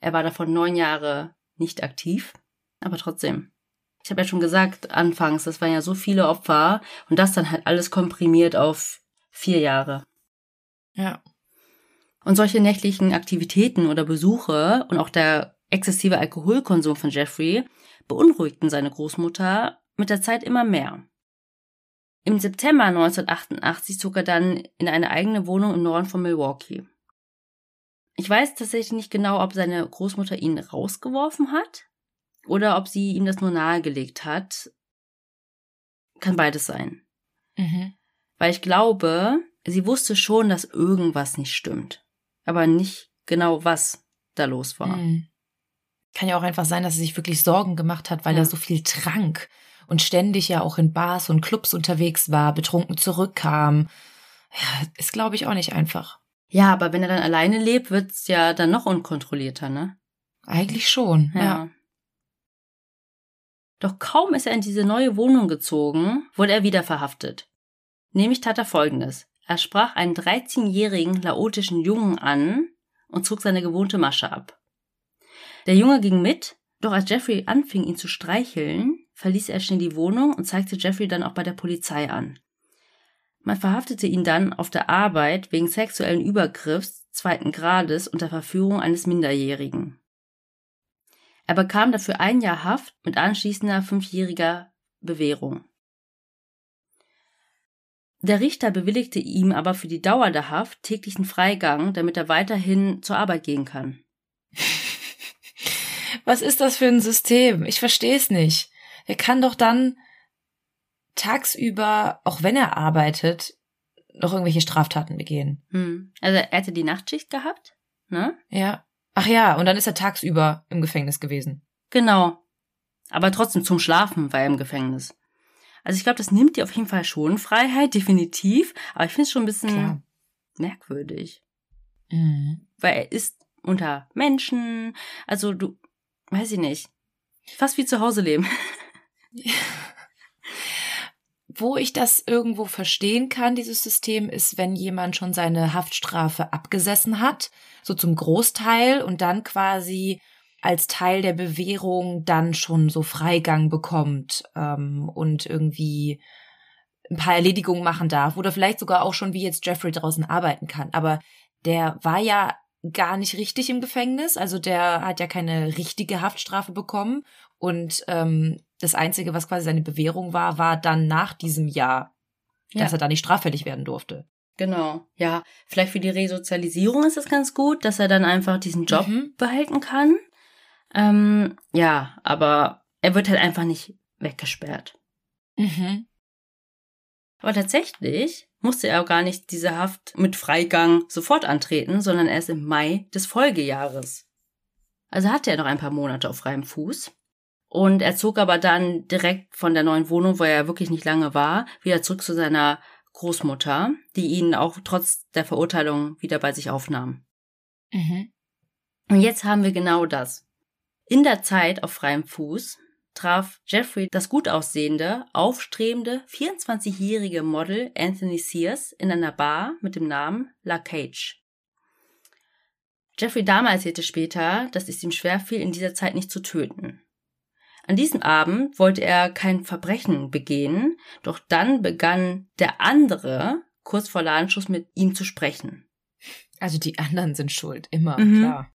er war davon neun Jahre nicht aktiv, aber trotzdem. Ich habe ja schon gesagt, anfangs, das waren ja so viele Opfer und das dann halt alles komprimiert auf vier Jahre. Ja. Und solche nächtlichen Aktivitäten oder Besuche und auch der exzessive Alkoholkonsum von Jeffrey beunruhigten seine Großmutter mit der Zeit immer mehr. Im September 1988 zog er dann in eine eigene Wohnung im Norden von Milwaukee. Ich weiß tatsächlich nicht genau, ob seine Großmutter ihn rausgeworfen hat oder ob sie ihm das nur nahegelegt hat. Kann beides sein. Mhm. Weil ich glaube, sie wusste schon, dass irgendwas nicht stimmt. Aber nicht genau, was da los war. Mhm. Kann ja auch einfach sein, dass sie sich wirklich Sorgen gemacht hat, weil ja. er so viel trank und ständig ja auch in Bars und Clubs unterwegs war, betrunken zurückkam. Ja, ist, glaube ich, auch nicht einfach. Ja, aber wenn er dann alleine lebt, wird's ja dann noch unkontrollierter, ne? Eigentlich schon, ja. ja. Doch kaum ist er in diese neue Wohnung gezogen, wurde er wieder verhaftet. Nämlich tat er folgendes. Er sprach einen 13-jährigen laotischen Jungen an und zog seine gewohnte Masche ab. Der Junge ging mit, doch als Jeffrey anfing, ihn zu streicheln, verließ er schnell die Wohnung und zeigte Jeffrey dann auch bei der Polizei an. Man verhaftete ihn dann auf der Arbeit wegen sexuellen Übergriffs zweiten Grades unter Verführung eines Minderjährigen. Er bekam dafür ein Jahr Haft mit anschließender fünfjähriger Bewährung. Der Richter bewilligte ihm aber für die Dauer der Haft täglichen Freigang, damit er weiterhin zur Arbeit gehen kann. *laughs* Was ist das für ein System? Ich verstehe es nicht. Er kann doch dann tagsüber, auch wenn er arbeitet, noch irgendwelche Straftaten begehen. Hm. Also er hatte die Nachtschicht gehabt, ne? Ja. Ach ja, und dann ist er tagsüber im Gefängnis gewesen. Genau. Aber trotzdem zum Schlafen war er im Gefängnis. Also ich glaube, das nimmt dir auf jeden Fall schon Freiheit, definitiv. Aber ich finde es schon ein bisschen Klar. merkwürdig. Mhm. Weil er ist unter Menschen. Also du, weiß ich nicht. Fast wie zu Hause leben. *laughs* Wo ich das irgendwo verstehen kann, dieses System, ist, wenn jemand schon seine Haftstrafe abgesessen hat, so zum Großteil und dann quasi als Teil der Bewährung dann schon so Freigang bekommt ähm, und irgendwie ein paar Erledigungen machen darf oder vielleicht sogar auch schon wie jetzt Jeffrey draußen arbeiten kann. Aber der war ja gar nicht richtig im Gefängnis, also der hat ja keine richtige Haftstrafe bekommen und ähm, das Einzige, was quasi seine Bewährung war, war dann nach diesem Jahr, dass Ja. er da nicht straffällig werden durfte. Genau. Ja, vielleicht für die Resozialisierung ist es ganz gut, dass er dann einfach diesen Job Mhm. behalten kann. Ähm, ja, aber er wird halt einfach nicht weggesperrt. Mhm. Aber tatsächlich musste er auch gar nicht diese Haft mit Freigang sofort antreten, sondern erst im Mai des Folgejahres. Also hatte er noch ein paar Monate auf freiem Fuß. Und er zog aber dann direkt von der neuen Wohnung, wo er wirklich nicht lange war, wieder zurück zu seiner Großmutter, die ihn auch trotz der Verurteilung wieder bei sich aufnahm. Mhm. Und jetzt haben wir genau das. In der Zeit auf freiem Fuß traf Jeffrey das gut aussehende, aufstrebende, 24-jährige Model Anthony Sears in einer Bar mit dem Namen La Cage. Jeffrey Dahmer erzählte später, dass es ihm schwerfiel, in dieser Zeit nicht zu töten. An diesem Abend wollte er kein Verbrechen begehen, doch dann begann der andere kurz vor Ladenschuss mit ihm zu sprechen. Also die anderen sind schuld, immer, Mhm. klar.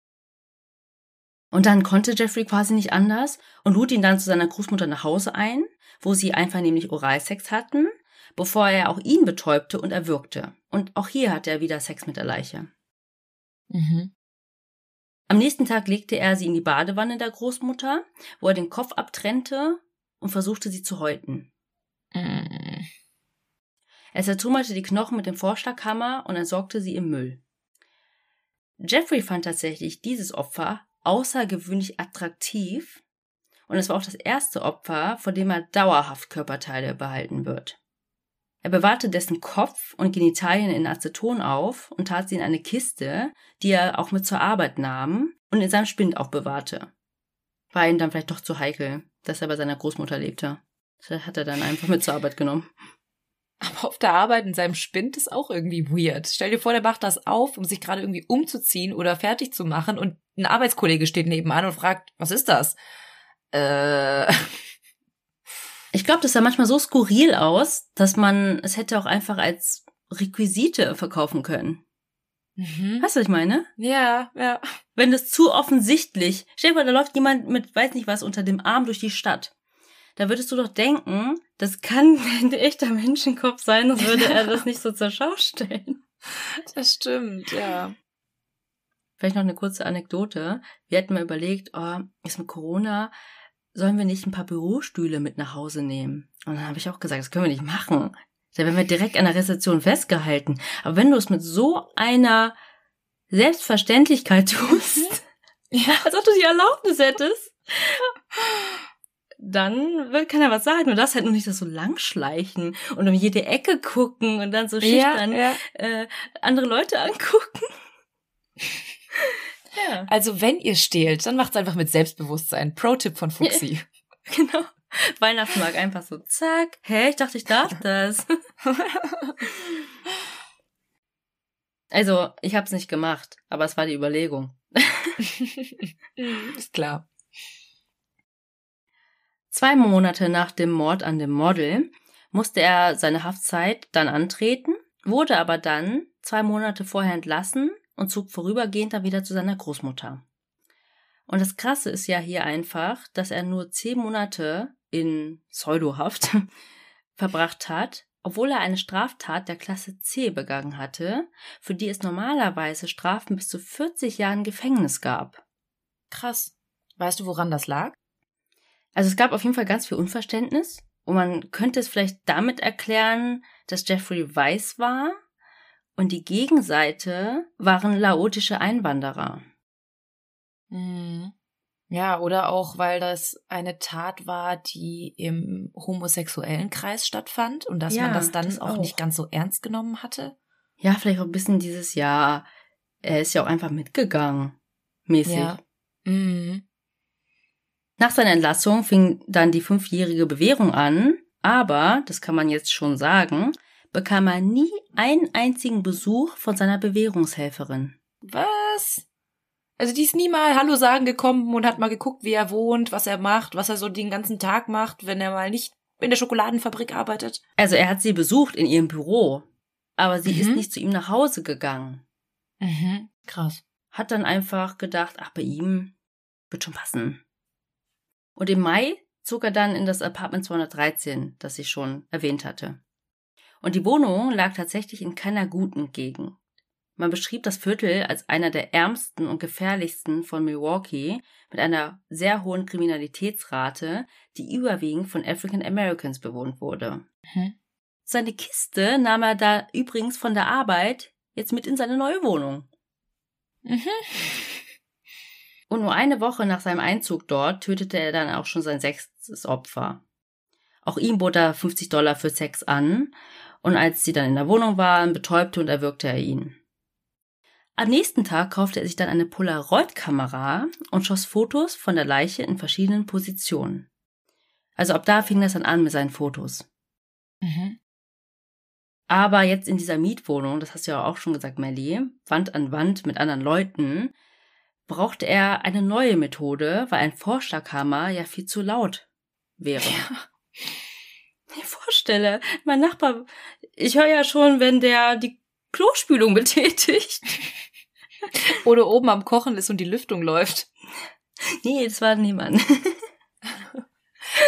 Und dann konnte Jeffrey quasi nicht anders und lud ihn dann zu seiner Großmutter nach Hause ein, wo sie einfach nämlich Oralsex hatten, bevor er auch ihn betäubte und erwürgte. Und auch hier hatte er wieder Sex mit der Leiche. Mhm. Am nächsten Tag legte er sie in die Badewanne der Großmutter, wo er den Kopf abtrennte und versuchte sie zu häuten. Mhm. Er zertrümmerte die Knochen mit dem Vorschlaghammer und entsorgte sie im Müll. Jeffrey fand tatsächlich dieses Opfer außergewöhnlich attraktiv und es war auch das erste Opfer, von dem er dauerhaft Körperteile behalten wird. Er bewahrte dessen Kopf und Genitalien in Aceton auf und tat sie in eine Kiste, die er auch mit zur Arbeit nahm und in seinem Spind auch bewahrte. War ihm dann vielleicht doch zu heikel, dass er bei seiner Großmutter lebte. Das hat er dann einfach mit zur Arbeit genommen. Aber auf der Arbeit in seinem Spind ist auch irgendwie weird. Stell dir vor, der macht das auf, um sich gerade irgendwie umzuziehen oder fertig zu machen und ein Arbeitskollege steht nebenan und fragt, was ist das? Äh, Ich glaube, das sah manchmal so skurril aus, dass man es hätte auch einfach als Requisite verkaufen können. mhm. Weißt du, was ich meine? Ja, ja. Wenn das zu offensichtlich, stell dir vor, da läuft jemand mit, weiß nicht was, unter dem Arm durch die Stadt. Da würdest du doch denken, das kann ein echter Menschenkopf sein, sonst würde er das nicht so zur Schau stellen. Das stimmt, ja. Vielleicht noch eine kurze Anekdote. Wir hatten mal überlegt, oh, ist mit Corona, sollen wir nicht ein paar Bürostühle mit nach Hause nehmen? Und dann habe ich auch gesagt, das können wir nicht machen. Da werden wir direkt an der Rezeption festgehalten. Aber wenn du es mit so einer Selbstverständlichkeit tust, *laughs* *laughs* Ja. als ob du die Erlaubnis hättest, dann wird keiner was sagen. Du darfst halt nur nicht das so langschleichen und um jede Ecke gucken und dann so schüchtern ja. äh, andere Leute angucken. *laughs* ja. Also wenn ihr stehlt, dann macht's einfach mit Selbstbewusstsein. Pro-Tipp von Fuxi. *laughs* Genau. Weihnachtsmarkt einfach so, zack. Hä, ich dachte, ich darf das. *laughs* also, ich hab's nicht gemacht, aber es war die Überlegung. *laughs* Ist klar. Zwei Monate nach dem Mord an dem Model musste er seine Haftzeit dann antreten, wurde aber dann zwei Monate vorher entlassen und zog vorübergehend dann wieder zu seiner Großmutter. Und das Krasse ist ja hier einfach, dass er nur zehn Monate in Pseudohaft *laughs* verbracht hat, obwohl er eine Straftat der Klasse C begangen hatte, für die es normalerweise Strafen bis zu 40 Jahren Gefängnis gab. Krass. Weißt du, woran das lag? Also es gab auf jeden Fall ganz viel Unverständnis Und man könnte es vielleicht damit erklären, dass Jeffrey weiß war und die Gegenseite waren laotische Einwanderer. Mhm. Ja, oder auch, weil das eine Tat war, die im homosexuellen Kreis stattfand und dass Ja, man das dann das auch, auch. nicht ganz so ernst genommen hatte. Ja, vielleicht auch ein bisschen dieses Jahr. Er ist ja auch einfach mitgegangen. Mäßig. Ja. Mhm. Nach seiner Entlassung fing dann die fünfjährige Bewährung an, aber, das kann man jetzt schon sagen, bekam er nie einen einzigen Besuch von seiner Bewährungshelferin. Was? Also die ist nie mal Hallo sagen gekommen und hat mal geguckt, wie er wohnt, was er macht, was er so den ganzen Tag macht, wenn er mal nicht in der Schokoladenfabrik arbeitet. Also er hat sie besucht in ihrem Büro, aber sie Mhm. ist nicht zu ihm nach Hause gegangen. Mhm. Krass. Hat dann einfach gedacht, ach, bei ihm wird schon passen. Und im Mai zog er dann in das Apartment 213, das ich schon erwähnt hatte. Und die Wohnung lag tatsächlich in keiner guten Gegend. Man beschrieb das Viertel als einer der ärmsten und gefährlichsten von Milwaukee mit einer sehr hohen Kriminalitätsrate, die überwiegend von African Americans bewohnt wurde. Mhm. Seine Kiste nahm er da übrigens von der Arbeit jetzt mit in seine neue Wohnung. Mhm. *laughs* Und nur eine Woche nach seinem Einzug dort tötete er dann auch schon sein sechstes Opfer. Auch ihm bot er 50 Dollar für Sex an und als sie dann in der Wohnung waren, betäubte und erwürgte er ihn. Am nächsten Tag kaufte er sich dann eine Polaroid-Kamera und schoss Fotos von der Leiche in verschiedenen Positionen. Also ab da fing das dann an mit seinen Fotos. Mhm. Aber jetzt in dieser Mietwohnung, das hast du ja auch schon gesagt, Melly, Wand an Wand mit anderen Leuten, brauchte er eine neue Methode, weil ein Vorschlaghammer ja viel zu laut wäre. Ich mir vorstelle, mein Nachbar, ich höre ja schon, wenn der die Klospülung *laughs* betätigt. Oder oben am Kochen ist und die Lüftung läuft. Nee, das war niemand.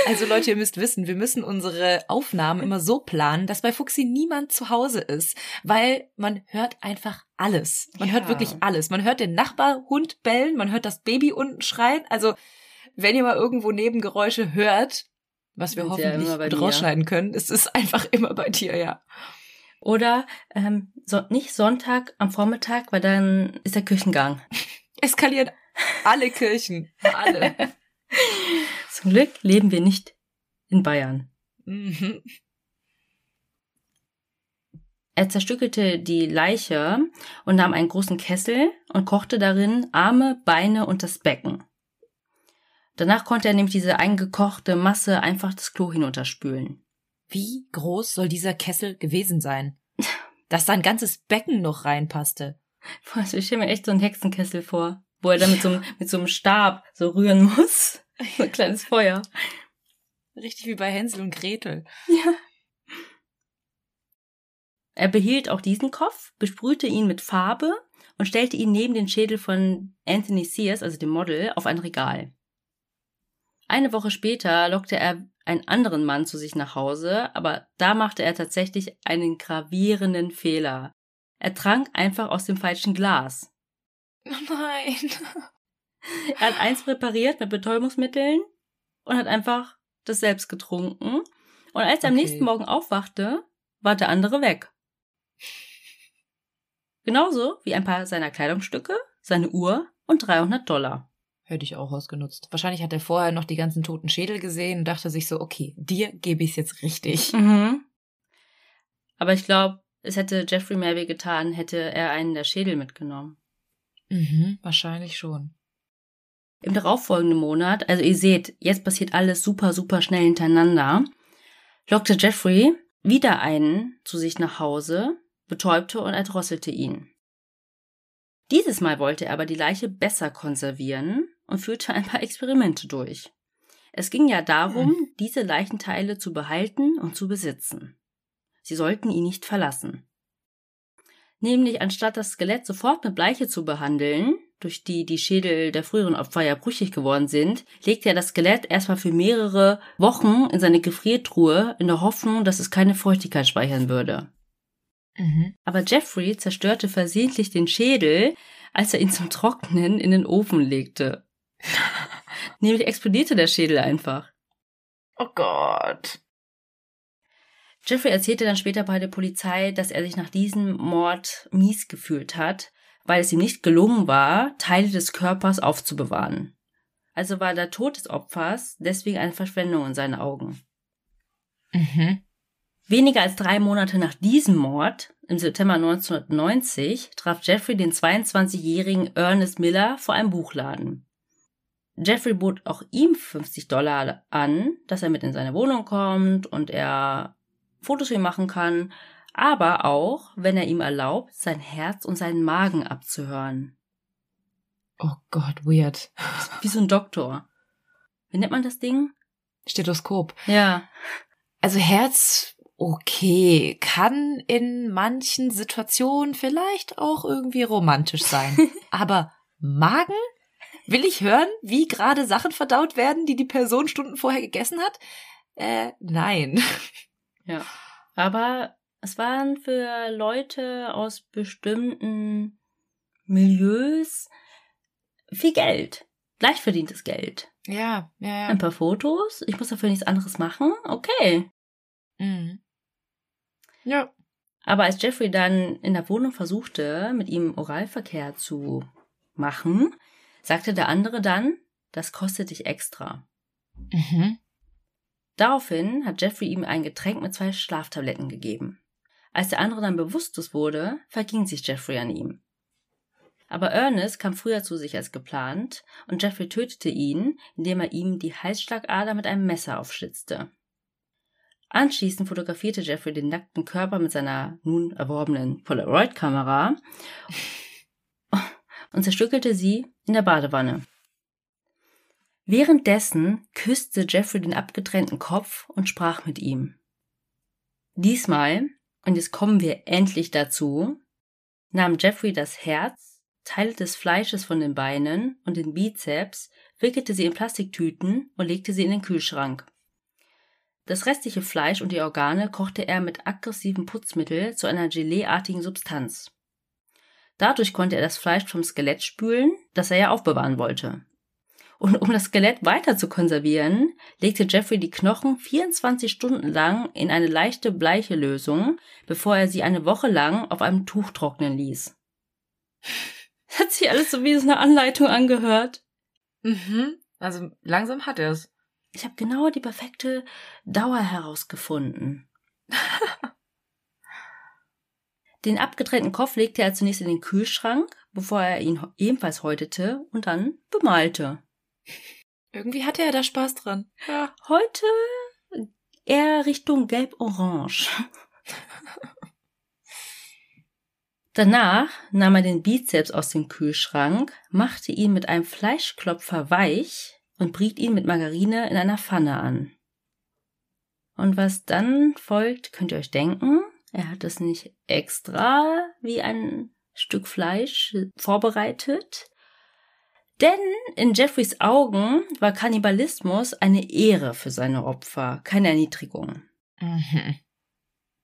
Also Leute, ihr müsst wissen, wir müssen unsere Aufnahmen immer so planen, dass bei Fuxi niemand zu Hause ist, weil man hört einfach alles. Man hört Ja. wirklich alles. Man hört den Nachbarhund bellen, man hört das Baby unten schreien. Also wenn ihr mal irgendwo Nebengeräusche hört, was wir ja hoffentlich dir. rausschneiden können, ist es einfach *laughs* immer bei dir, ja. Oder ähm, so, nicht Sonntag am Vormittag, weil dann ist der Küchengang. *laughs* Eskalieren alle Kirchen. *laughs* Alle. Zum Glück leben wir nicht in Bayern. mhm. Er zerstückelte die Leiche und nahm einen großen Kessel und kochte darin Arme, Beine und das Becken. Danach konnte er nämlich diese eingekochte Masse einfach das Klo hinunterspülen. Wie groß soll dieser Kessel gewesen sein? Dass da ein ganzes Becken noch reinpasste. Boah, ich stelle mir echt so einen Hexenkessel vor, wo er dann mit so, einem, mit so einem Stab so rühren muss. *laughs* So ein kleines Feuer. Richtig wie bei Hänsel und Gretel. Ja. Er behielt auch diesen Kopf, besprühte ihn mit Farbe und stellte ihn neben den Schädel von Anthony Sears, also dem Model, auf ein Regal. Eine Woche später lockte er einen anderen Mann zu sich nach Hause, aber da machte er tatsächlich einen gravierenden Fehler. Er trank einfach aus dem falschen Glas. Oh nein. *laughs* Er hat eins präpariert mit Betäubungsmitteln und hat einfach das selbst getrunken. Und als er am Okay. nächsten Morgen aufwachte, war der andere weg. Genauso wie ein paar seiner Kleidungsstücke, seine Uhr und 300 Dollar. Hätte ich auch ausgenutzt. Wahrscheinlich hat er vorher noch die ganzen toten Schädel gesehen und dachte sich so, okay, dir gebe ich es jetzt richtig. *laughs* Mhm. Aber ich glaube, es hätte Jeffrey mehr weh getan, hätte er einen der Schädel mitgenommen. Mhm, wahrscheinlich schon. Im darauffolgenden Monat, also ihr seht, jetzt passiert alles super, super schnell hintereinander, lockte Jeffrey wieder einen zu sich nach Hause, betäubte und erdrosselte ihn. Dieses Mal wollte er aber die Leiche besser konservieren und führte ein paar Experimente durch. Es ging ja darum, diese Leichenteile zu behalten und zu besitzen. Sie sollten ihn nicht verlassen. Nämlich anstatt das Skelett sofort mit Bleiche zu behandeln, durch die die Schädel der früheren Opfer ja brüchig geworden sind, legte er das Skelett erstmal für mehrere Wochen in seine Gefriertruhe in der Hoffnung, dass es keine Feuchtigkeit speichern würde. Mhm. Aber Jeffrey zerstörte versehentlich den Schädel, als er ihn zum Trocknen in den Ofen legte. Nämlich explodierte der Schädel einfach. Oh Gott. Jeffrey erzählte dann später bei der Polizei, dass er sich nach diesem Mord mies gefühlt hat, weil es ihm nicht gelungen war, Teile des Körpers aufzubewahren. Also war der Tod des Opfers deswegen eine Verschwendung in seinen Augen. Mhm. Weniger als drei Monate nach diesem Mord, im September 1990, traf Jeffrey den 22-jährigen Ernest Miller vor einem Buchladen. Jeffrey bot auch ihm 50 Dollar an, dass er mit in seine Wohnung kommt und er Fotos für ihn machen kann, aber auch, wenn er ihm erlaubt, sein Herz und seinen Magen abzuhören. Oh Gott, weird. Wie so ein Doktor. Wie nennt man das Ding? Stethoskop. Ja. Also Herz, okay, kann in manchen Situationen vielleicht auch irgendwie romantisch sein. *laughs* Aber Magen? Will ich hören, wie gerade Sachen verdaut werden, die die Person Stunden vorher gegessen hat? Äh, nein. Ja. Aber es waren für Leute aus bestimmten Milieus viel Geld. Leicht verdientes Geld. Ja, ja, ja. Ein paar Fotos, ich muss dafür nichts anderes machen. Okay. Mhm. Ja. Aber als Jeffrey dann in der Wohnung versuchte, mit ihm Oralverkehr zu machen, sagte der andere dann, das kostet dich extra. Mhm. Daraufhin hat Jeffrey ihm ein Getränk mit zwei Schlaftabletten gegeben. Als der andere dann bewusstlos wurde, verging sich Jeffrey an ihm. Aber Ernest kam früher zu sich als geplant und Jeffrey tötete ihn, indem er ihm die Halsschlagader mit einem Messer aufschlitzte. Anschließend fotografierte Jeffrey den nackten Körper mit seiner nun erworbenen Polaroid-Kamera und zerstückelte sie in der Badewanne. Währenddessen küsste Jeffrey den abgetrennten Kopf und sprach mit ihm. Diesmal, und jetzt kommen wir endlich dazu, nahm Jeffrey das Herz, Teile des Fleisches von den Beinen und den Bizeps, wickelte sie in Plastiktüten und legte sie in den Kühlschrank. Das restliche Fleisch und die Organe kochte er mit aggressivem Putzmittel zu einer Geleeartigen Substanz. Dadurch konnte er das Fleisch vom Skelett spülen, das er ja aufbewahren wollte. Und um das Skelett weiter zu konservieren, legte Jeffrey die Knochen 24 Stunden lang in eine leichte bleiche Lösung, bevor er sie eine Woche lang auf einem Tuch trocknen ließ. *laughs* Hat sich alles so wie so eine Anleitung angehört. Mhm. Also langsam hat er es. Ich habe genau die perfekte Dauer herausgefunden. *laughs* den abgetrennten Kopf legte er zunächst in den Kühlschrank, bevor er ihn ebenfalls häutete und dann bemalte. Irgendwie hatte er da Spaß dran. Ja. Heute eher Richtung gelb-orange. *laughs* Danach nahm er den Bizeps aus dem Kühlschrank, machte ihn mit einem Fleischklopfer weich und briet ihn mit Margarine in einer Pfanne an. Und was dann folgt, könnt ihr euch denken. Er hat es nicht extra wie ein Stück Fleisch vorbereitet. Denn in Jeffreys Augen war Kannibalismus eine Ehre für seine Opfer, keine Erniedrigung. Mhm.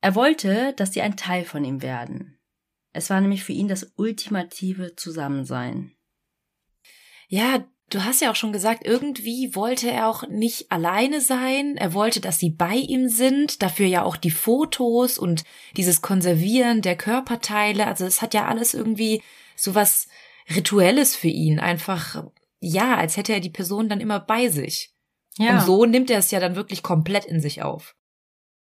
Er wollte, dass sie ein Teil von ihm werden. Es war nämlich für ihn das ultimative Zusammensein. Ja, Du hast ja auch schon gesagt, irgendwie wollte er auch nicht alleine sein. Er wollte, dass sie bei ihm sind. Dafür ja auch die Fotos und dieses Konservieren der Körperteile. Also es hat ja alles irgendwie sowas Rituelles für ihn. Einfach, ja, als hätte er die Person dann immer bei sich. Ja. Und so nimmt er es ja dann wirklich komplett in sich auf.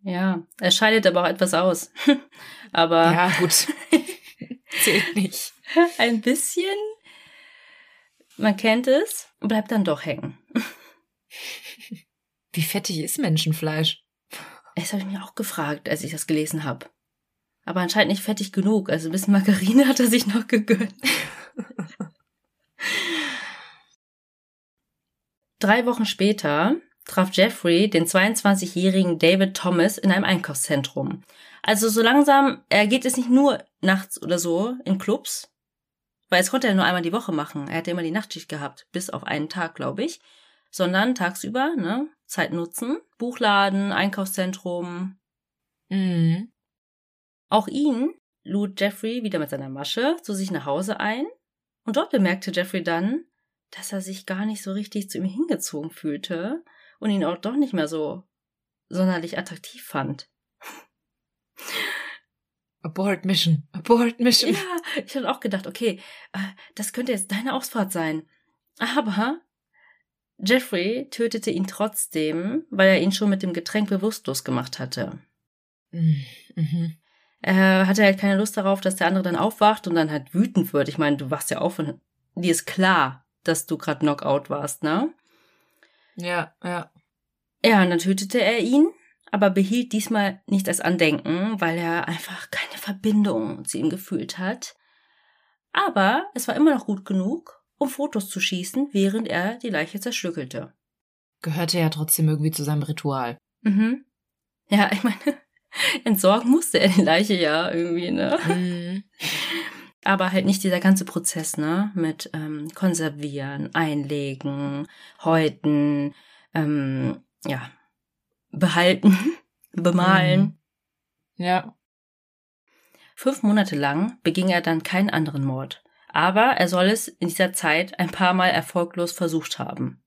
Ja, er scheidet aber auch etwas aus. *laughs* aber. Ja, gut. *laughs* Zählt nicht. Ein bisschen man kennt es und bleibt dann doch hängen. *laughs* Wie fettig ist Menschenfleisch? Das habe ich mir auch gefragt, als ich das gelesen habe. Aber anscheinend nicht fettig genug. Also ein bisschen Margarine *laughs* hat er sich noch gegönnt. *laughs* Drei Wochen später traf Jeffrey den 22-jährigen David Thomas in einem Einkaufszentrum. Also so langsam, er geht es nicht nur nachts oder so in Clubs, weil es konnte er nur einmal die Woche machen. Er hatte immer die Nachtschicht gehabt, bis auf einen Tag, glaube ich. Sondern tagsüber, ne, Zeit nutzen. Buchladen, Einkaufszentrum. Mhm. Auch ihn lud Jeffrey wieder mit seiner Masche zu sich nach Hause ein. Und dort bemerkte Jeffrey dann, dass er sich gar nicht so richtig zu ihm hingezogen fühlte und ihn auch doch nicht mehr so sonderlich attraktiv fand. Abort Mission, Abort Mission. Ja, ich habe auch gedacht, okay, äh, das könnte jetzt deine Ausfahrt sein. Aber Jeffrey tötete ihn trotzdem, weil er ihn schon mit dem Getränk bewusstlos gemacht hatte. Mhm. mhm. Er hatte halt keine Lust darauf, dass der andere dann aufwacht und dann halt wütend wird. Ich meine, du wachst ja auf von, dir ist klar, dass du gerade Knockout warst, ne? Ja, ja. Ja, und dann tötete er ihn, aber behielt diesmal nicht das Andenken, weil er einfach keine Verbindung zu ihm gefühlt hat. Aber es war immer noch gut genug, um Fotos zu schießen, während er die Leiche zerstückelte. Gehörte ja trotzdem irgendwie zu seinem Ritual. Mhm. Ja, ich meine, *laughs* entsorgen musste er die Leiche ja irgendwie, ne? Mhm. Aber halt nicht dieser ganze Prozess, ne? Mit ähm, Konservieren, Einlegen, Häuten, ähm, ja, behalten, *laughs* bemalen. Mhm. Ja. Fünf Monate lang beging er dann keinen anderen Mord. Aber er soll es in dieser Zeit ein paar Mal erfolglos versucht haben.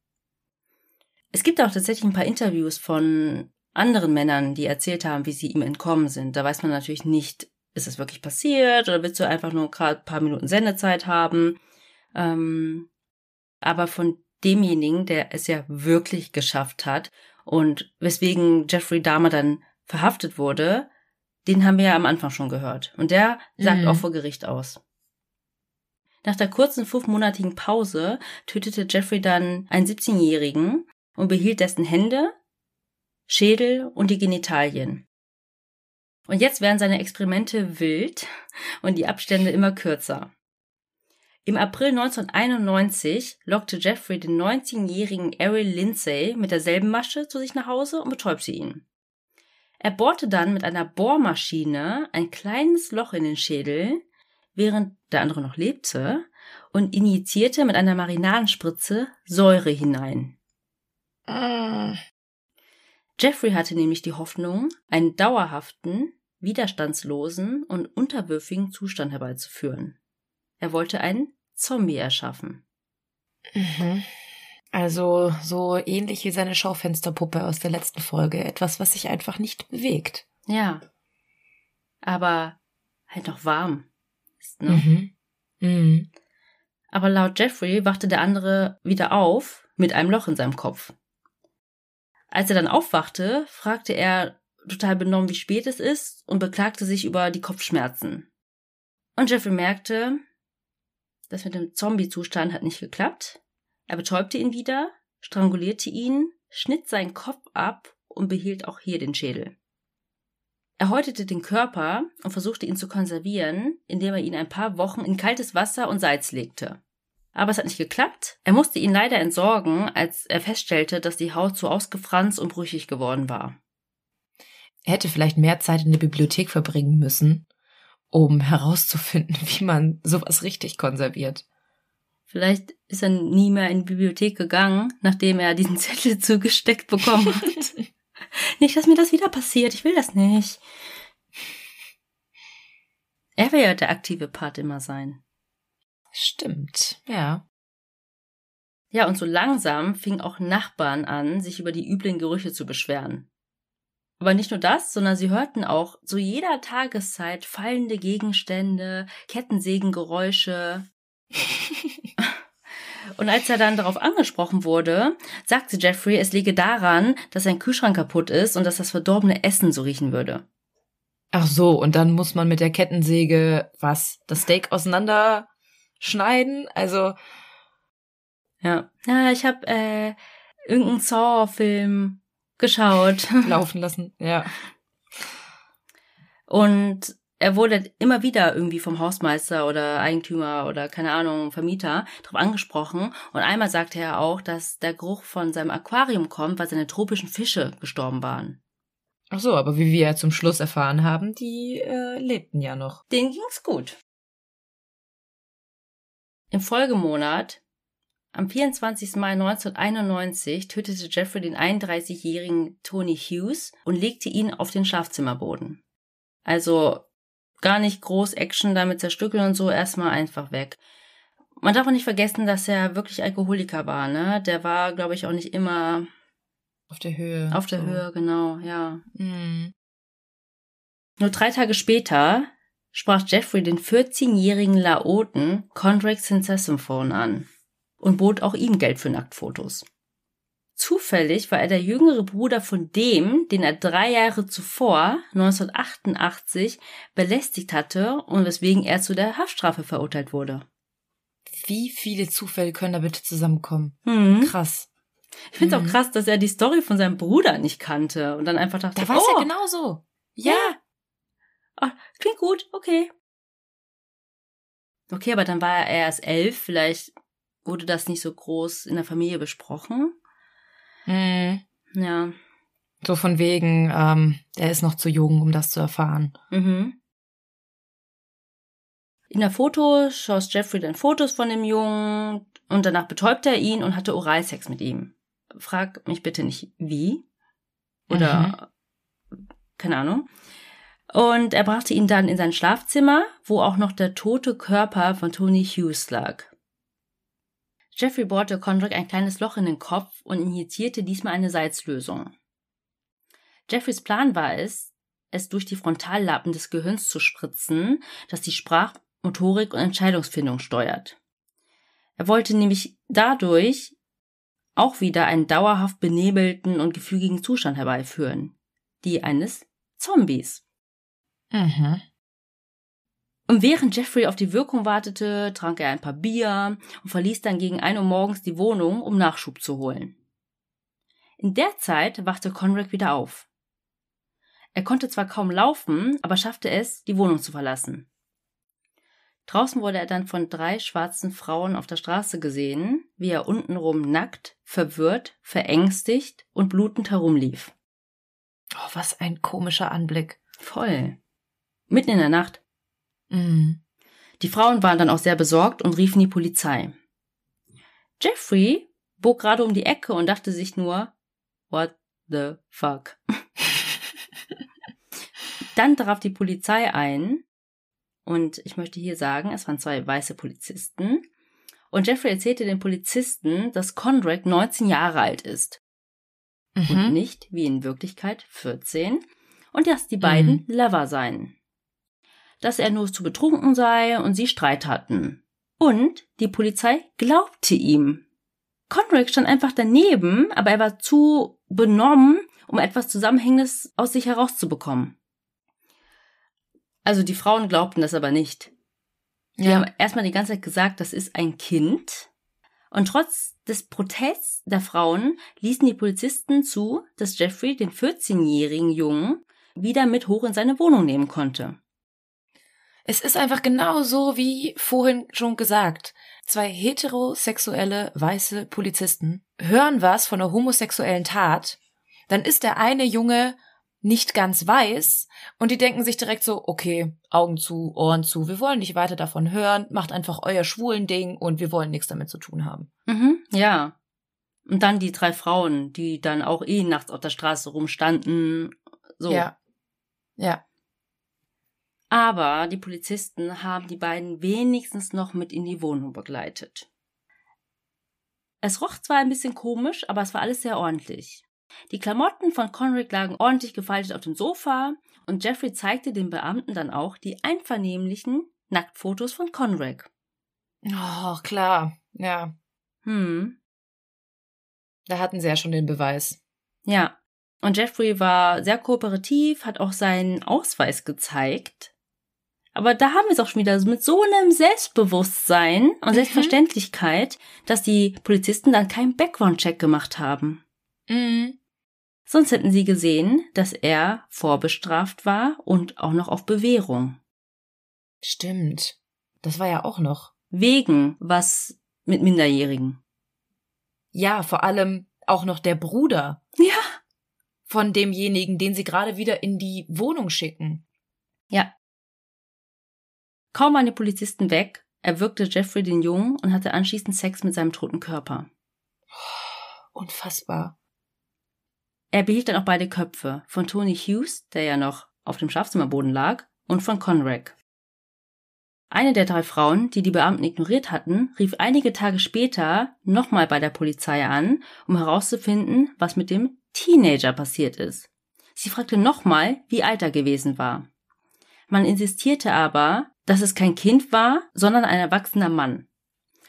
Es gibt auch tatsächlich ein paar Interviews von anderen Männern, die erzählt haben, wie sie ihm entkommen sind. Da weiß man natürlich nicht, ist es wirklich passiert oder willst du einfach nur gerade ein paar Minuten Sendezeit haben? Ähm, aber von demjenigen, der es ja wirklich geschafft hat und weswegen Jeffrey Dahmer dann verhaftet wurde, den haben wir ja am Anfang schon gehört. Und der sagt Mhm. auch vor Gericht aus. Nach der kurzen fünfmonatigen Pause tötete Jeffrey dann einen 17-Jährigen und behielt dessen Hände, Schädel und die Genitalien. Und jetzt werden seine Experimente wild und die Abstände immer kürzer. Im April 1991 lockte Jeffrey den 19-jährigen Errol Lindsay mit derselben Masche zu sich nach Hause und betäubte ihn. Er bohrte dann mit einer Bohrmaschine ein kleines Loch in den Schädel, während der andere noch lebte, und injizierte mit einer Marinadenspritze Säure hinein. Ah. Jeffrey hatte nämlich die Hoffnung, einen dauerhaften, widerstandslosen und unterwürfigen Zustand herbeizuführen. Er wollte einen Zombie erschaffen. Mhm. Also so ähnlich wie seine Schaufensterpuppe aus der letzten Folge. Etwas, was sich einfach nicht bewegt. Ja. Aber halt noch warm. Ist, ne? Mhm. Mhm. Aber laut Jeffrey wachte der andere wieder auf mit einem Loch in seinem Kopf. Als er dann aufwachte, fragte er total benommen, wie spät es ist und beklagte sich über die Kopfschmerzen. Und Jeffrey merkte, das mit dem Zombie-Zustand hat nicht geklappt. Er betäubte ihn wieder, strangulierte ihn, schnitt seinen Kopf ab und behielt auch hier den Schädel. Er häutete den Körper und versuchte ihn zu konservieren, indem er ihn ein paar Wochen in kaltes Wasser und Salz legte. Aber es hat nicht geklappt. Er musste ihn leider entsorgen, als er feststellte, dass die Haut so ausgefranst und brüchig geworden war. Er hätte vielleicht mehr Zeit in der Bibliothek verbringen müssen, um herauszufinden, *laughs* wie man sowas richtig konserviert. Vielleicht ist er nie mehr in die Bibliothek gegangen, nachdem er diesen *laughs* Zettel zugesteckt bekommen hat. *laughs* nicht, dass mir das wieder passiert. Ich will das nicht. Er will ja der aktive Part immer sein. Stimmt, ja. Ja, und so langsam fingen auch Nachbarn an, sich über die üblen Gerüche zu beschweren. Aber nicht nur das, sondern sie hörten auch zu jeder Tageszeit fallende Gegenstände, Kettensägengeräusche. *laughs* Und als er dann darauf angesprochen wurde, sagte Jeffrey, es liege daran, dass sein Kühlschrank kaputt ist und dass das verdorbene Essen so riechen würde. Ach so, und dann muss man mit der Kettensäge was? Das Steak auseinanderschneiden? Also, Ja. Ja, ich habe äh, irgendeinen Saw-Film geschaut. *laughs* laufen lassen, ja. Und er wurde immer wieder irgendwie vom Hausmeister oder Eigentümer oder keine Ahnung, Vermieter darauf angesprochen. Und einmal sagte er auch, dass der Geruch von seinem Aquarium kommt, weil seine tropischen Fische gestorben waren. Ach so, aber wie wir ja zum Schluss erfahren haben, die äh, lebten ja noch. Denen ging's gut. Im Folgemonat, am 24. Mai 1991, tötete Jeffrey den 31-jährigen Tony Hughes und legte ihn auf den Schlafzimmerboden. Also gar nicht groß Action damit zerstückeln und so, erstmal einfach weg. Man darf auch nicht vergessen, dass er wirklich Alkoholiker war, ne? Der war, glaube ich, auch nicht immer Auf der Höhe. auf der so. Höhe, genau, ja. Mhm. Nur drei Tage später sprach Jeffrey den 14-jährigen Laoten Condraig Synthesumphone an und bot auch ihm Geld für Nacktfotos. Zufällig war er der jüngere Bruder von dem, den er drei Jahre zuvor, 1988, belästigt hatte und weswegen er zu der Haftstrafe verurteilt wurde. Wie viele Zufälle können da bitte zusammenkommen? Mhm. Krass. Ich finde es Mhm. auch krass, dass er die Story von seinem Bruder nicht kannte und dann einfach dachte, Da war es oh, ja genauso. ja, ah, klingt gut, okay. Okay, aber dann war er erst elf, vielleicht wurde das nicht so groß in der Familie besprochen. Mhm. Ja. So von wegen, ähm, er ist noch zu jung, um das zu erfahren. Mhm. In der Foto schoss Jeffrey dann Fotos von dem Jungen und danach betäubte er ihn und hatte Oralsex mit ihm. Frag mich bitte nicht wie. Oder keine Ahnung. Und er brachte ihn dann in sein Schlafzimmer, wo auch noch der tote Körper von Tony Hughes lag. Jeffrey bohrte Condrick ein kleines Loch in den Kopf und injizierte diesmal eine Salzlösung. Jeffreys Plan war es, es durch die Frontallappen des Gehirns zu spritzen, das die Sprachmotorik und Entscheidungsfindung steuert. Er wollte nämlich dadurch auch wieder einen dauerhaft benebelten und gefügigen Zustand herbeiführen, die eines Zombies. Mhm. Und während Jeffrey auf die Wirkung wartete, trank er ein paar Bier und verließ dann gegen 1 Uhr morgens die Wohnung, um Nachschub zu holen. In der Zeit wachte Conrad wieder auf. Er konnte zwar kaum laufen, aber schaffte es, die Wohnung zu verlassen. Draußen wurde er dann von drei schwarzen Frauen auf der Straße gesehen, wie er untenrum nackt, verwirrt, verängstigt und blutend herumlief. Oh, was ein komischer Anblick. Voll. Mitten in der Nacht. Mhm. Die Frauen waren dann auch sehr besorgt und riefen die Polizei. Jeffrey bog gerade um die Ecke und dachte sich nur, what the fuck? *laughs* dann traf die Polizei ein und ich möchte hier sagen, es waren zwei weiße Polizisten und Jeffrey erzählte den Polizisten, dass Conrad 19 Jahre alt ist und Mhm. nicht, wie in Wirklichkeit, 14 und dass die beiden Lover seien. Dass er nur zu betrunken sei und sie Streit hatten. Und die Polizei glaubte ihm. Conrad stand einfach daneben, aber er war zu benommen, um etwas Zusammenhängendes aus sich herauszubekommen. Also die Frauen glaubten das aber nicht. Die Ja. haben erstmal die ganze Zeit gesagt, das ist ein Kind. Und trotz des Protests der Frauen ließen die Polizisten zu, dass Jeffrey den 14-jährigen Jungen wieder mit hoch in seine Wohnung nehmen konnte. Es ist einfach genau so wie vorhin schon gesagt. Zwei heterosexuelle weiße Polizisten hören was von einer homosexuellen Tat, dann ist der eine Junge nicht ganz weiß und die denken sich direkt so, okay, Augen zu, Ohren zu, wir wollen nicht weiter davon hören, macht einfach euer schwulen Ding und wir wollen nichts damit zu tun haben. Mhm, ja. Und dann die drei Frauen, die dann auch eh nachts auf der Straße rumstanden. So. Ja. Ja. Aber die Polizisten haben die beiden wenigstens noch mit in die Wohnung begleitet. Es roch zwar ein bisschen komisch, aber es war alles sehr ordentlich. Die Klamotten von Conrick lagen ordentlich gefaltet auf dem Sofa und Jeffrey zeigte den Beamten dann auch die einvernehmlichen Nacktfotos von Conrick. Oh, klar. Ja. Hm, Da hatten sie ja schon den Beweis. ja. Und Jeffrey war sehr kooperativ, hat auch seinen Ausweis gezeigt. Aber da haben wir es auch schon wieder mit so einem Selbstbewusstsein und Mhm. Selbstverständlichkeit, dass die Polizisten dann keinen Background-Check gemacht haben. Mhm. Sonst hätten sie gesehen, dass er vorbestraft war und auch noch auf Bewährung. Stimmt. Das war ja auch noch. Wegen was mit Minderjährigen. Ja, vor allem auch noch der Bruder Ja. von demjenigen, den sie gerade wieder in die Wohnung schicken. Ja. Kaum waren die Polizisten weg, erwürgte Jeffrey den Jungen und hatte anschließend Sex mit seinem toten Körper. Unfassbar. Er behielt dann auch beide Köpfe, von Tony Hughes, der ja noch auf dem Schlafzimmerboden lag, und von Conrack. Eine der drei Frauen, die die Beamten ignoriert hatten, rief einige Tage später nochmal bei der Polizei an, um herauszufinden, was mit dem Teenager passiert ist. Sie fragte nochmal, wie alt er gewesen war. Man insistierte aber, dass es kein Kind war, sondern ein erwachsener Mann.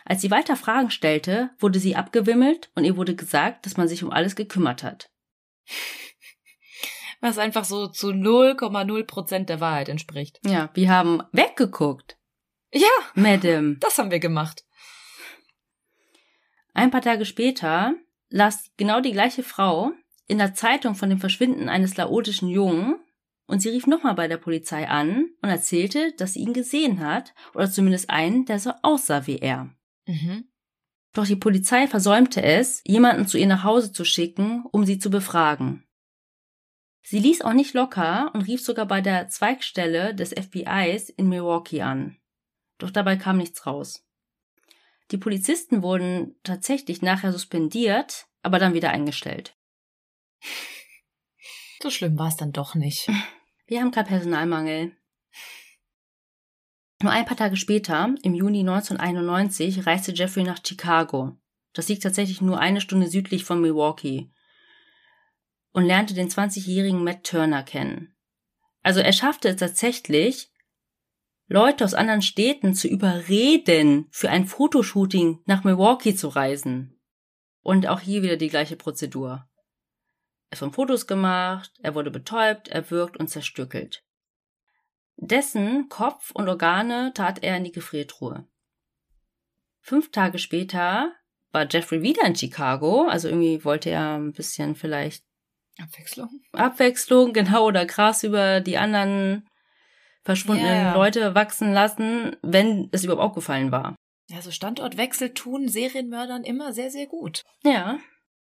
Als sie weiter Fragen stellte, wurde sie abgewimmelt und ihr wurde gesagt, dass man sich um alles gekümmert hat. *laughs* Was einfach so zu 0,0 Prozent der Wahrheit entspricht. Ja, wir haben weggeguckt. Ja, Madam. das haben wir gemacht. Ein paar Tage später las genau die gleiche Frau in der Zeitung von dem Verschwinden eines laotischen Jungen und sie rief nochmal bei der Polizei an und erzählte, dass sie ihn gesehen hat oder zumindest einen, der so aussah wie er. Mhm. Doch die Polizei versäumte es, jemanden zu ihr nach Hause zu schicken, um sie zu befragen. Sie ließ auch nicht locker und rief sogar bei der Zweigstelle des FBIs in Milwaukee an. Doch dabei kam nichts raus. Die Polizisten wurden tatsächlich nachher suspendiert, aber dann wieder eingestellt. So schlimm war es dann doch nicht. *laughs* Wir haben gerade Personalmangel. Nur ein paar Tage später, im Juni 1991, reiste Jeffrey nach Chicago. Das liegt tatsächlich nur eine Stunde südlich von Milwaukee. Und lernte den 20-jährigen Matt Turner kennen. Also er schaffte es tatsächlich, Leute aus anderen Städten zu überreden, für ein Fotoshooting nach Milwaukee zu reisen. Und auch hier wieder die gleiche Prozedur. Es wurden Fotos gemacht, er wurde betäubt, erwürgt und zerstückelt. Dessen Kopf und Organe tat er in die Gefriertruhe. Fünf Tage später war Jeffrey wieder in Chicago, also irgendwie wollte er ein bisschen vielleicht Abwechslung? Abwechslung, *laughs* genau, oder Gras über die anderen verschwundenen Ja, ja. Leute wachsen lassen, wenn es überhaupt aufgefallen war. Also Standortwechsel tun Serienmördern immer sehr, sehr gut. Ja,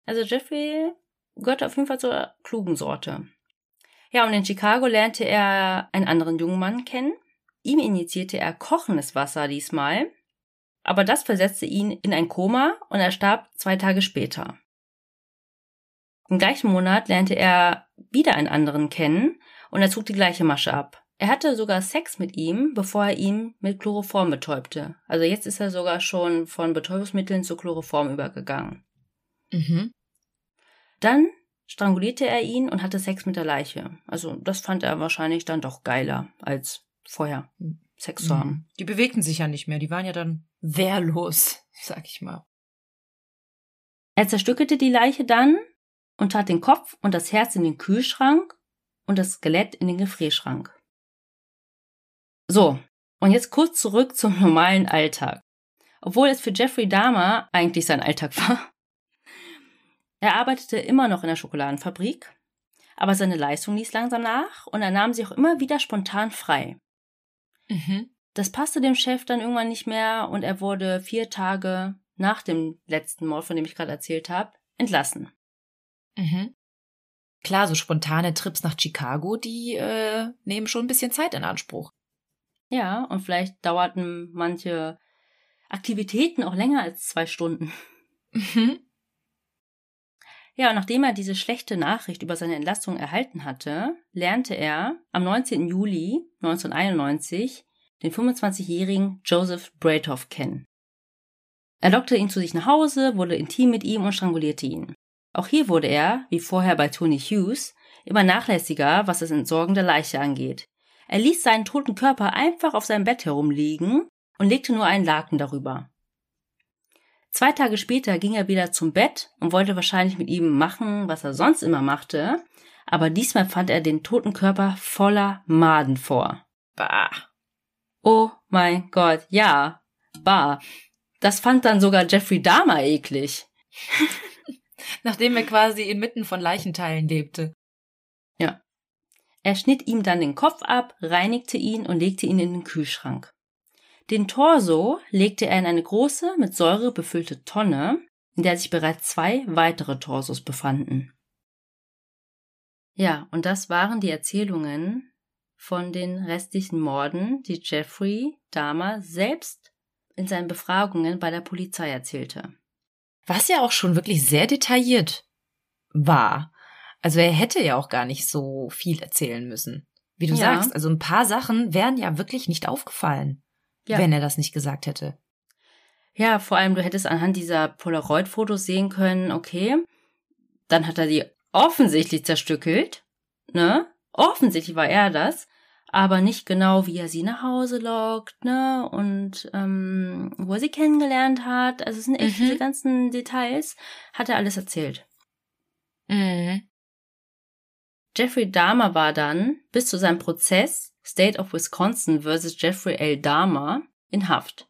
also Jeffrey gehört auf jeden Fall zur klugen Sorte. Ja, und in Chicago lernte er einen anderen jungen Mann kennen. Ihm injizierte er kochendes Wasser diesmal, aber das versetzte ihn in ein Koma und er starb zwei Tage später. Im gleichen Monat lernte er wieder einen anderen kennen und er zog die gleiche Masche ab. Er hatte sogar Sex mit ihm, bevor er ihn mit Chloroform betäubte. Also jetzt ist er sogar schon von Betäubungsmitteln zu Chloroform übergegangen. Mhm. Dann strangulierte er ihn und hatte Sex mit der Leiche. Also das fand er wahrscheinlich dann doch geiler, als vorher Sex zu haben. Mhm. Die bewegten sich ja nicht mehr, die waren ja dann wehrlos, *laughs* sag ich mal. Er zerstückelte die Leiche dann und tat den Kopf und das Herz in den Kühlschrank und das Skelett in den Gefrierschrank. So, und jetzt kurz zurück zum normalen Alltag. Obwohl es für Jeffrey Dahmer eigentlich sein Alltag *laughs* war. Er arbeitete immer noch in der Schokoladenfabrik, aber seine Leistung ließ langsam nach und er nahm sich auch immer wieder spontan frei. Mhm. Das passte dem Chef dann irgendwann nicht mehr und er wurde vier Tage nach dem letzten Mord, von dem ich gerade erzählt habe, entlassen. Mhm. Klar, so spontane Trips nach Chicago, die äh, nehmen schon ein bisschen Zeit in Anspruch. Ja, und vielleicht dauerten manche Aktivitäten auch länger als zwei Stunden. Mhm. Ja, und nachdem er diese schlechte Nachricht über seine Entlassung erhalten hatte, lernte er am 19. Juli 1991 den 25-jährigen Joseph Braithoff kennen. Er lockte ihn zu sich nach Hause, wurde intim mit ihm und strangulierte ihn. Auch hier wurde er, wie vorher bei Tony Hughes, immer nachlässiger, was das Entsorgen der Leiche angeht. Er ließ seinen toten Körper einfach auf seinem Bett herumliegen und legte nur einen Laken darüber. Zwei Tage später ging er wieder zum Bett und wollte wahrscheinlich mit ihm machen, was er sonst immer machte, aber diesmal fand er den toten Körper voller Maden vor. Bah. Oh mein Gott, ja, bah. Das fand dann sogar Jeffrey Dahmer eklig. *laughs* Nachdem er quasi inmitten von Leichenteilen lebte. Er schnitt ihm dann den Kopf ab, reinigte ihn und legte ihn in den Kühlschrank. Den Torso legte er in eine große, mit Säure befüllte Tonne, in der sich bereits zwei weitere Torsos befanden. Ja, und das waren die Erzählungen von den restlichen Morden, die Jeffrey Dahmer selbst in seinen Befragungen bei der Polizei erzählte. Was ja auch schon wirklich sehr detailliert war. Also er hätte ja auch gar nicht so viel erzählen müssen. Wie du Ja. sagst, also ein paar Sachen wären ja wirklich nicht aufgefallen, Ja. wenn er das nicht gesagt hätte. Ja, vor allem, du hättest anhand dieser Polaroid-Fotos sehen können, okay, dann hat er die offensichtlich zerstückelt, ne? Offensichtlich war er das. aber nicht genau, wie er sie nach Hause lockt, ne? Und ähm, wo er sie kennengelernt hat. Also es sind echt mhm. diese ganzen Details, hat er alles erzählt. Mhm. Jeffrey Dahmer war dann bis zu seinem Prozess State of Wisconsin versus Jeffrey L. Dahmer in Haft.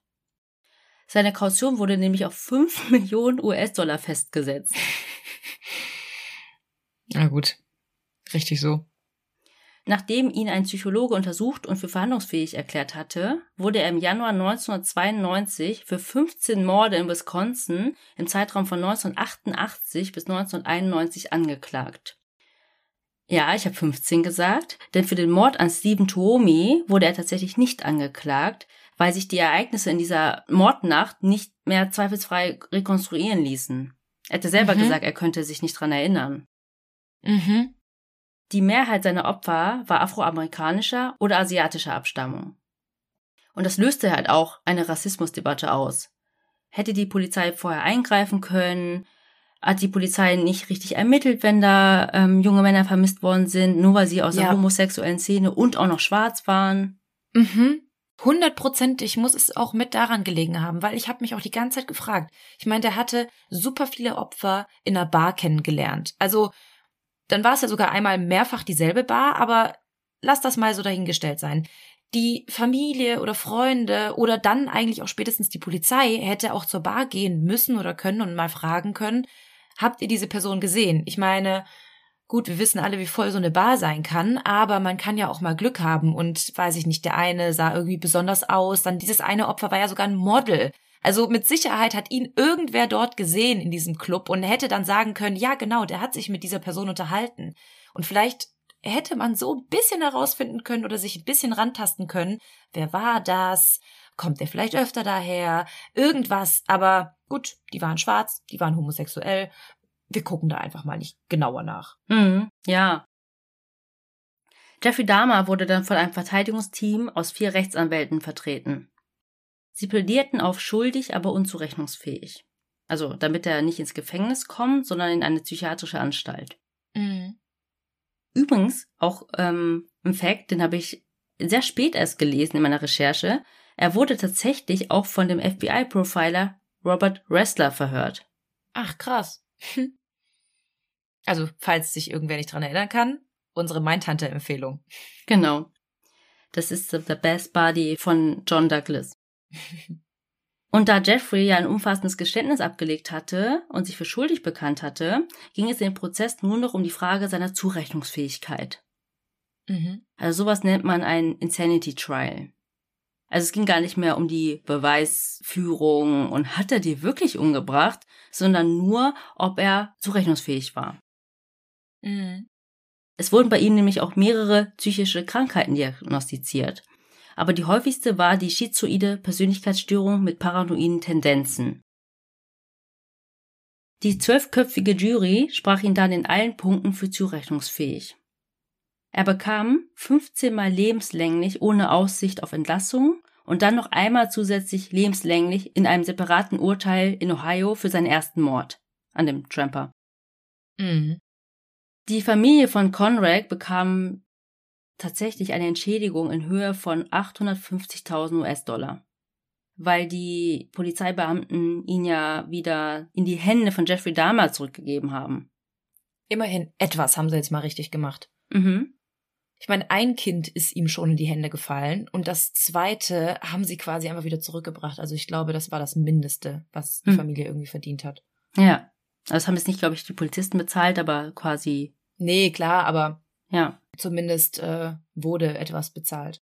Seine Kaution wurde nämlich auf 5 *laughs* Millionen US-Dollar festgesetzt. *laughs* Na gut. Richtig so. Nachdem ihn ein Psychologe untersucht und für verhandlungsfähig erklärt hatte, wurde er im Januar 1992 für 15 Morde in Wisconsin im Zeitraum von 1988 bis 1991 angeklagt. Ja, ich habe 15 gesagt, denn für den Mord an Stephen Tuomi wurde er tatsächlich nicht angeklagt, weil sich die Ereignisse in dieser Mordnacht nicht mehr zweifelsfrei rekonstruieren ließen. Er hätte selber mhm. gesagt, er könnte sich nicht dran erinnern. Mhm. Die Mehrheit seiner Opfer war afroamerikanischer oder asiatischer Abstammung. Und das löste halt auch eine Rassismusdebatte aus. Hätte die Polizei vorher eingreifen können? Hat die Polizei nicht richtig ermittelt, wenn da ähm, junge Männer vermisst worden sind, nur weil sie aus ja. der homosexuellen Szene und auch noch schwarz waren? Mhm. Hundertprozentig muss es auch mit daran gelegen haben, weil ich habe mich auch die ganze Zeit gefragt. Ich meine, der hatte super viele Opfer in einer Bar kennengelernt. Also dann war es ja sogar einmal mehrfach dieselbe Bar, aber lass das mal so dahingestellt sein. Die Familie oder Freunde oder dann eigentlich auch spätestens die Polizei hätte auch zur Bar gehen müssen oder können und mal fragen können, habt ihr diese Person gesehen? Ich meine, gut, wir wissen alle, wie voll so eine Bar sein kann, aber man kann ja auch mal Glück haben und weiß ich nicht, der eine sah irgendwie besonders aus, dann dieses eine Opfer war ja sogar ein Model. Also mit Sicherheit hat ihn irgendwer dort gesehen in diesem Club und hätte dann sagen können, ja genau, der hat sich mit dieser Person unterhalten. Und vielleicht hätte man so ein bisschen herausfinden können oder sich ein bisschen rantasten können, wer war das? Kommt der vielleicht öfter daher? Irgendwas. Aber gut, die waren schwarz, die waren homosexuell. Wir gucken da einfach mal nicht genauer nach. Mhm, ja. Jeffrey Dahmer wurde dann von einem Verteidigungsteam aus vier Rechtsanwälten vertreten. Sie plädierten auf schuldig, aber unzurechnungsfähig. Also damit er nicht ins Gefängnis kommt, sondern in eine psychiatrische Anstalt. Mhm. Übrigens, auch ähm, ein Fact, den habe ich sehr spät erst gelesen in meiner Recherche. Er wurde tatsächlich auch von dem FBI-Profiler Robert Ressler verhört. Ach, krass. Also, falls sich irgendwer nicht dran erinnern kann, unsere Meintante-Empfehlung. Genau. Das ist The Best Body von John Douglas. Und da Jeffrey ja ein umfassendes Geständnis abgelegt hatte und sich für schuldig bekannt hatte, ging es in dem Prozess nur noch um die Frage seiner Zurechnungsfähigkeit. Mhm. Also sowas nennt man ein Insanity Trial. Also es ging gar nicht mehr um die Beweisführung und hat er die wirklich umgebracht, sondern nur, ob er zurechnungsfähig war. Mhm. Es wurden bei ihm nämlich auch mehrere psychische Krankheiten diagnostiziert aber die häufigste war die schizoide Persönlichkeitsstörung mit paranoiden Tendenzen. Die zwölfköpfige Jury sprach ihn dann in allen Punkten für zurechnungsfähig. Er bekam 15 Mal lebenslänglich ohne Aussicht auf Entlassung und dann noch einmal zusätzlich lebenslänglich in einem separaten Urteil in Ohio für seinen ersten Mord an dem Tramper. Mhm. Die Familie von Conrad bekam tatsächlich eine Entschädigung in Höhe von 850.000 US-Dollar, weil die Polizeibeamten ihn ja wieder in die Hände von Jeffrey Dahmer zurückgegeben haben. Immerhin etwas haben sie jetzt mal richtig gemacht. Mhm. Ich meine, ein Kind ist ihm schon in die Hände gefallen und das zweite haben sie quasi einfach wieder zurückgebracht. Also ich glaube, das war das Mindeste, was die mhm. Familie irgendwie verdient hat. Ja. Das haben jetzt nicht, glaube ich, die Polizisten bezahlt, aber quasi. Nee, klar, aber ja. Zumindest äh, wurde etwas bezahlt.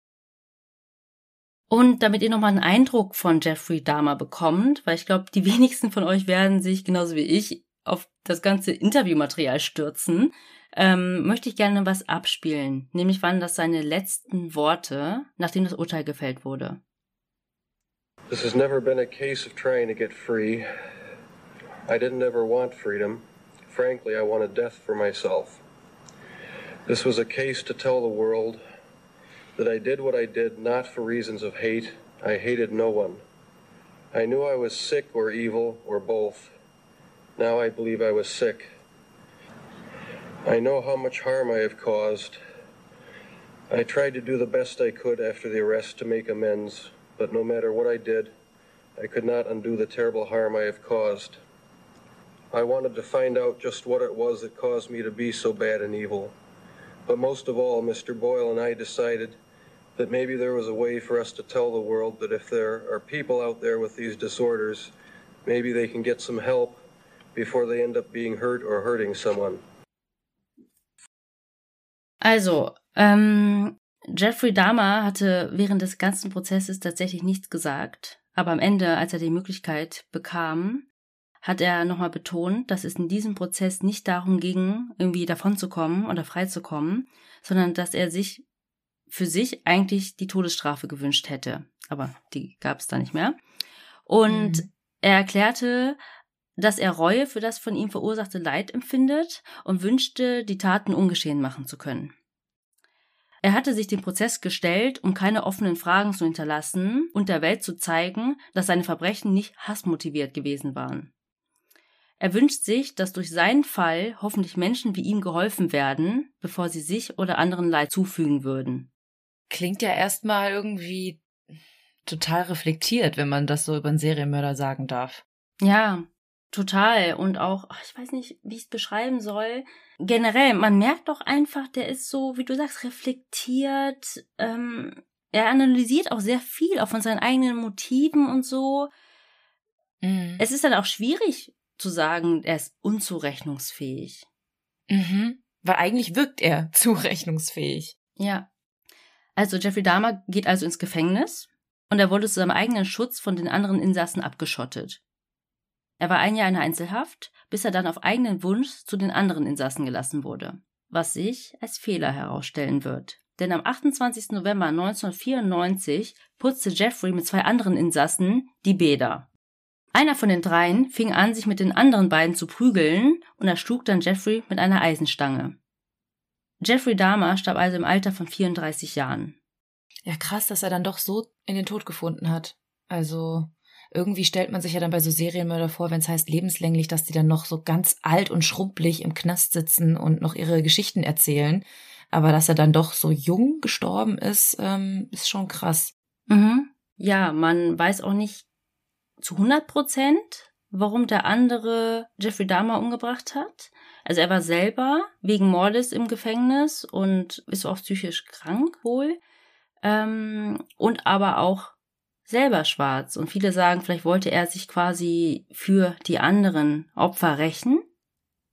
Und damit ihr nochmal einen Eindruck von Jeffrey Dahmer bekommt, weil ich glaube, die *laughs* wenigsten von euch werden sich genauso wie ich auf das ganze Interviewmaterial stürzen, ähm, möchte ich gerne was abspielen. Nämlich waren das seine letzten Worte, nachdem das Urteil gefällt wurde. This has never been a case of trying to get free. I didn't ever want freedom. Frankly, I wanted death for myself. This was a case to tell the world that I did what I did not for reasons of hate. I hated no one. I knew I was sick or evil or both. Now I believe I was sick. I know how much harm I have caused. I tried to do the best I could after the arrest to make amends, but no matter what I did, I could not undo the terrible harm I have caused. I wanted to find out just what it was that caused me to be so bad and evil. But most of all, Mr. Boyle and I decided that maybe there was a way for us to tell the world that if there are people out there with these disorders, maybe they can get some help before they end up being hurt or hurting someone. Also, ähm, Jeffrey Dahmer hatte während des ganzen Prozesses tatsächlich nichts gesagt, aber am Ende, als er die Möglichkeit bekam, hat er nochmal betont, dass es in diesem Prozess nicht darum ging, irgendwie davonzukommen oder freizukommen, sondern dass er sich für sich eigentlich die Todesstrafe gewünscht hätte. Aber die gab es da nicht mehr. Und mhm. er erklärte, dass er Reue für das von ihm verursachte Leid empfindet und wünschte, die Taten ungeschehen machen zu können. Er hatte sich dem Prozess gestellt, um keine offenen Fragen zu hinterlassen und der Welt zu zeigen, dass seine Verbrechen nicht hassmotiviert gewesen waren. Er wünscht sich, dass durch seinen Fall hoffentlich Menschen wie ihm geholfen werden, bevor sie sich oder anderen Leid zufügen würden. Klingt ja erstmal irgendwie total reflektiert, wenn man das so über einen Serienmörder sagen darf. Ja, total. Und auch, ich weiß nicht, wie ich es beschreiben soll. Generell, man merkt doch einfach, der ist so, wie du sagst, reflektiert. Ähm, er analysiert auch sehr viel, auch von seinen eigenen Motiven und so. Mhm. Es ist dann auch schwierig, zu sagen, er ist unzurechnungsfähig. Mhm. Weil eigentlich wirkt er *laughs* zurechnungsfähig. Ja. Also Jeffrey Dahmer geht also ins Gefängnis und er wurde zu seinem eigenen Schutz von den anderen Insassen abgeschottet. Er war ein Jahr in Einzelhaft, bis er dann auf eigenen Wunsch zu den anderen Insassen gelassen wurde, was sich als Fehler herausstellen wird. Denn am 28. November 1994 putzte Jeffrey mit zwei anderen Insassen die Bäder. Einer von den dreien fing an, sich mit den anderen beiden zu prügeln und erschlug dann Jeffrey mit einer Eisenstange. Jeffrey Dahmer starb also im Alter von 34 Jahren. Ja, krass, dass er dann doch so in den Tod gefunden hat. Also irgendwie stellt man sich ja dann bei so Serienmörder vor, wenn es heißt lebenslänglich, dass die dann noch so ganz alt und schrumpelig im Knast sitzen und noch ihre Geschichten erzählen. Aber dass er dann doch so jung gestorben ist, ähm, ist schon krass. Mhm. Ja, man weiß auch nicht zu 100 Prozent, warum der andere Jeffrey Dahmer umgebracht hat. Also er war selber wegen Mordes im Gefängnis und ist auch psychisch krank wohl. Ähm, und aber auch selber schwarz. Und viele sagen, vielleicht wollte er sich quasi für die anderen Opfer rächen.